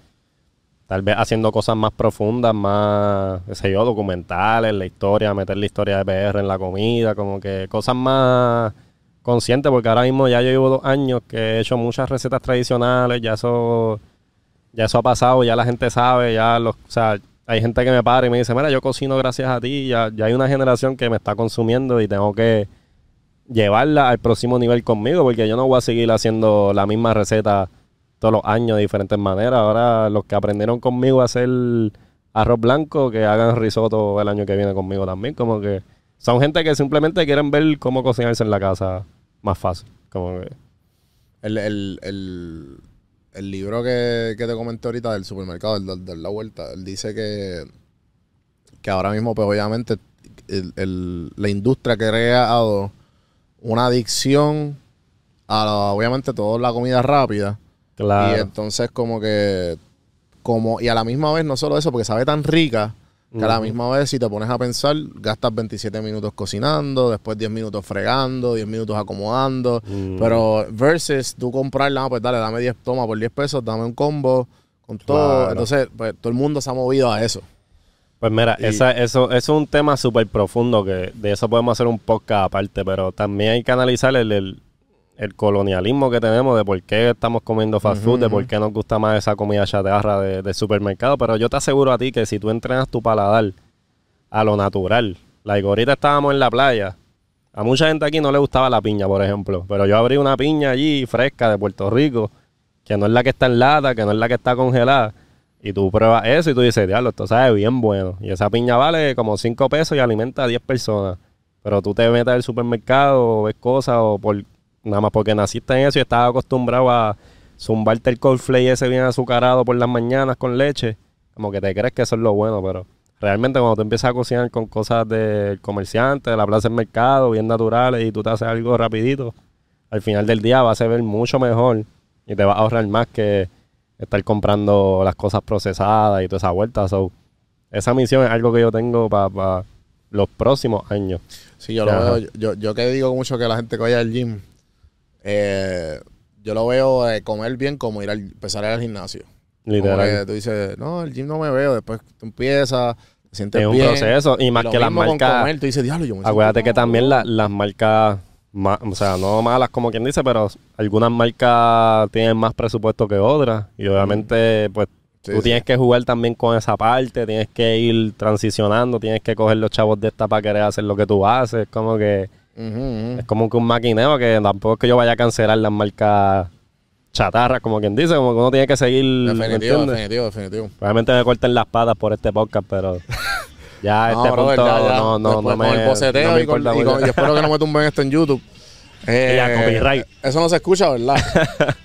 tal vez haciendo cosas más profundas, más, qué sé yo, documentales, la historia, meter la historia de PR en la comida, como que cosas más conscientes, porque ahora mismo ya llevo dos años que he hecho muchas recetas tradicionales, ya eso ya eso ha pasado, ya la gente sabe, ya los, o sea, hay gente que me para y me dice, mira, yo cocino gracias a ti, ya, ya hay una generación que me está consumiendo y tengo que llevarla al próximo nivel conmigo, porque yo no voy a seguir haciendo la misma receta todos los años de diferentes maneras. Ahora los que aprendieron conmigo a hacer arroz blanco, que hagan risotto el año que viene conmigo también, como que son gente que simplemente quieren ver cómo cocinarse en la casa más fácil. Como que, El, el, el, el libro que, que te comenté ahorita del supermercado, el del- de la vuelta, él dice que, que ahora mismo, pues obviamente, el- el- la industria ha creado una adicción a, obviamente, toda la comida rápida. claro. Y entonces como que, como, y a la misma vez, no solo eso, porque sabe tan rica, que a la misma vez, si te pones a pensar, gastas 27 minutos cocinando, después 10 minutos fregando, 10 minutos acomodando. Mm. Pero versus tú comprarla, ah, pues dale, dame 10, toma por 10 pesos, dame un combo con todo. Claro. Entonces, pues todo el mundo se ha movido a eso. Pues mira, Y- esa- eso, eso es un tema súper profundo que de eso podemos hacer un podcast aparte, pero también hay que analizar el, el, el colonialismo que tenemos de por qué estamos comiendo fast food, de por qué nos gusta más esa comida chatarra de, de supermercado. Pero yo te aseguro a ti que si tú entrenas tu paladar a lo natural, like ahorita estábamos en la playa, a mucha gente aquí no le gustaba la piña, por ejemplo, pero yo abrí una piña allí fresca de Puerto Rico, que no es la que está en lata, que no es la que está congelada. Y tú pruebas eso y tú dices, diablo, esto sabe bien bueno. Y esa piña vale como 5 pesos y alimenta a 10 personas. Pero tú te metes al supermercado o ves cosas o por nada más porque naciste en eso y estás acostumbrado a zumbarte el cornflake ese bien azucarado por las mañanas con leche. Como que te crees que eso es lo bueno, pero realmente cuando tú empiezas a cocinar con cosas del comerciante, de la plaza del mercado, bien naturales y tú te haces algo rapidito, al final del día va a ver mucho mejor y te va a ahorrar más que estar comprando las cosas procesadas y toda esa vuelta. So, esa misión es algo que yo tengo para los próximos años. Sí, yo lo veo, yo, yo que digo mucho que la gente que vaya al gym, eh, yo lo veo eh, comer bien como ir al, empezar a ir al gimnasio. Literal. tú dices, no, el gym no me veo, después tú empiezas, te sientes Es un bien. proceso y más que las marcas. comer, tú dices, diablo, yo me siento Acuérdate que también loco". la- las marcas, ma- o sea, no malas como quien dice, pero algunas marcas tienen más presupuesto que otras. Y obviamente, pues, Sí, tú sí. tienes que jugar también con esa parte, tienes que ir transicionando, tienes que coger los chavos de esta para querer hacer lo que tú haces. Como que Es como que un maquineo que tampoco es que yo vaya a cancelar las marcas chatarras, como quien dice, como que uno tiene que seguir. ¿me Definitivo, definitivo, definitivo. Probablemente me corten las patas por este podcast, pero ya No, este brother, punto ya, ya. no, no, Después no con me, el boceteo no me y, con- y con- y espero que no me tumben esto en YouTube. Eh, Ya, copyright. Eso no se escucha, ¿verdad?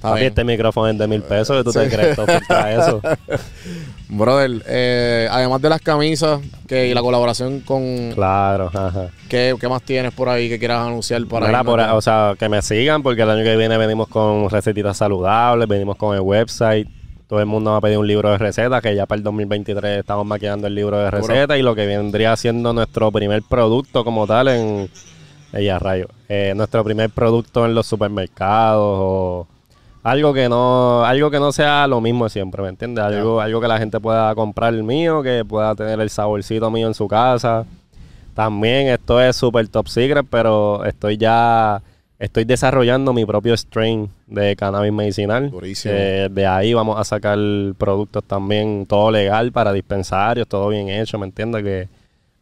Papi, este micrófono es de mil pesos, ¿qué tú te Sí. crees? Todo por eso. Brother, eh, además de las camisas que, y la colaboración con... Claro, ajá. ¿qué, qué más tienes por ahí que quieras anunciar para Mira, por- o sea, que me sigan porque el año que viene venimos con recetitas saludables, venimos con el website. Todo el mundo va a pedir un libro de recetas, que ya para el 2023 estamos maquinando el libro de recetas y lo que vendría siendo nuestro primer producto como tal en ella rayo. Eh, nuestro primer producto en los supermercados o algo que no algo que no sea lo mismo siempre, ¿me entiendes? Algo algo que la gente pueda comprar el mío, que pueda tener el saborcito mío en su casa. También esto es super top secret, pero estoy ya estoy desarrollando mi propio strain de cannabis medicinal. Durísimo. que de ahí vamos a sacar productos también todo legal para dispensarios, todo bien hecho, ¿me entiendes? Que,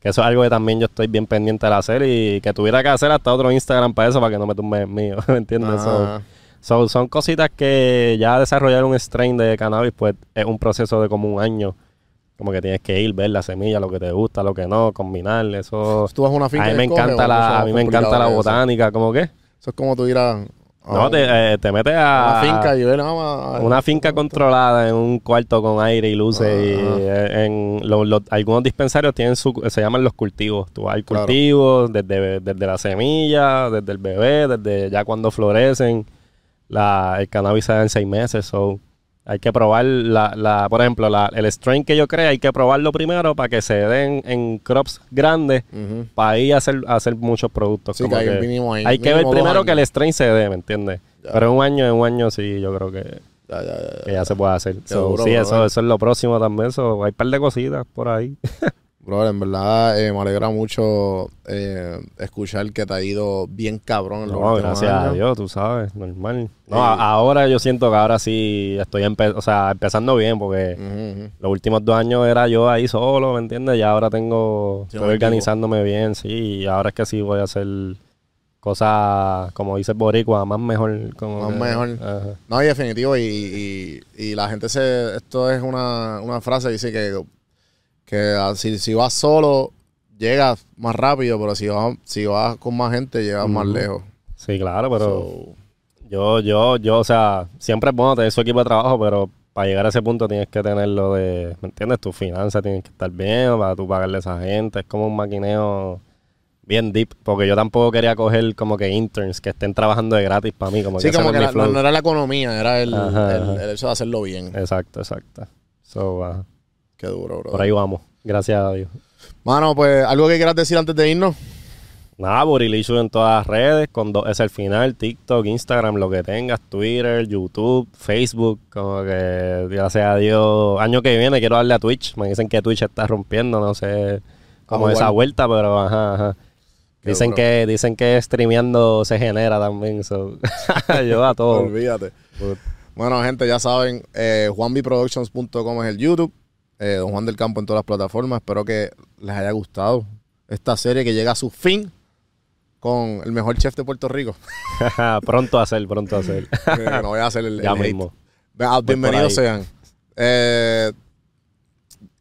que eso es algo que también yo estoy bien pendiente de hacer y que tuviera que hacer hasta otro Instagram para eso, para que no me tumbe el mío, ¿me entiendes? So, Ah, So, son cositas que ya desarrollar un strain de cannabis, pues es un proceso de como un año. Como que tienes que ir, ver la semilla, lo que te gusta, lo que no, combinar. Eso. ¿Tú vas a una finca A mí me encanta la, a mí me encanta la botánica, ¿cómo que? Eso es como tú ir a, No, te, eh, te metes a... Una finca y ve nada. Una finca controlada en un cuarto con aire y luces. Y eh, en lo- lo- algunos dispensarios tienen su, se llaman los cultivos. Tú vas al Claro. cultivo desde, desde la semilla, desde el bebé, desde ya cuando florecen. La, el cannabis se da en seis meses. So, hay que probar, la, la, por ejemplo, la- el strain que yo creo, hay que probarlo primero para que se den en crops grandes. Ujú. Para ahí hacer, hacer muchos productos. Sí, como que hay que mínimo hay que ver primero que el strain se dé, ¿me entiendes? Ya. Pero en un año, en un año sí, yo creo que Ya, que ya se puede hacer. So, duro, sí, eso, eso es lo próximo también. So, hay un par de cositas por ahí. Brother, en verdad eh, me alegra mucho eh, escuchar que te ha ido bien cabrón en los No, gracias a. Dios, tú sabes, normal. No, Sí. a- ahora yo siento que ahora sí estoy o sea, empezando bien porque los últimos dos años era yo ahí solo, ¿me entiendes? Y ahora tengo, Sí, estoy organizándome bien, sí, y ahora es que sí voy a hacer cosas, como dice Boricua, más mejor. Como Más que- mejor. Ajá. No, y definitivo, y, y, y la gente se. Esto es una, una frase que dice que, que si, si vas solo, llegas más rápido, pero si vas, si vas con más gente, llegas más lejos. Sí, claro, pero So, yo, yo, yo, o sea, siempre es bueno tener su equipo de trabajo, pero para llegar a ese punto tienes que tenerlo de, ¿me entiendes? Tus finanzas tienen que estar bien para tú pagarle a esa gente. Es como un maquineo bien deep, porque yo tampoco quería coger como que interns que estén trabajando de gratis para mí, como sí, que como que no la- era la economía, era el, el, el hecho de hacerlo bien. Exacto, exacto. So, ajá, Qué duro, bro. por ahí vamos, gracias a Dios. Mano, pues, ¿algo que quieras decir antes de irnos? Nada, Burilichu en todas las redes, con dos es el final, TikTok, Instagram, lo que tengas, Twitter, YouTube, Facebook, como que gracias a Dios, año que viene quiero darle a Twitch, me dicen que Twitch está rompiendo, no sé cómo es esa vuelta, pero ajá, ajá. Dicen que, dicen que streameando se genera también, so. yo a todo. Olvídate. Bueno, gente, ya saben, eh, juanbiproductions.com es el YouTube, eh, Don Juan del Campo en todas las plataformas. Espero que les haya gustado esta serie que llega a su fin con el mejor chef de Puerto Rico. pronto a hacer, pronto a. Eh, no voy a hacer el, ya el mismo. Ve- Bienvenidos sean. Eh,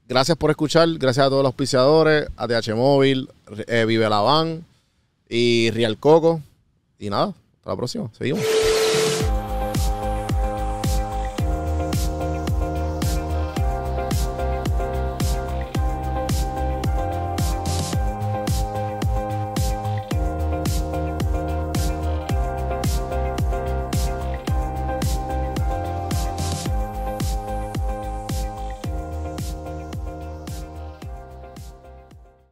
gracias por escuchar, gracias a todos los auspiciadores, a TH Móvil, eh, Vive la Van y Real Coco. Y nada, hasta la próxima. Seguimos.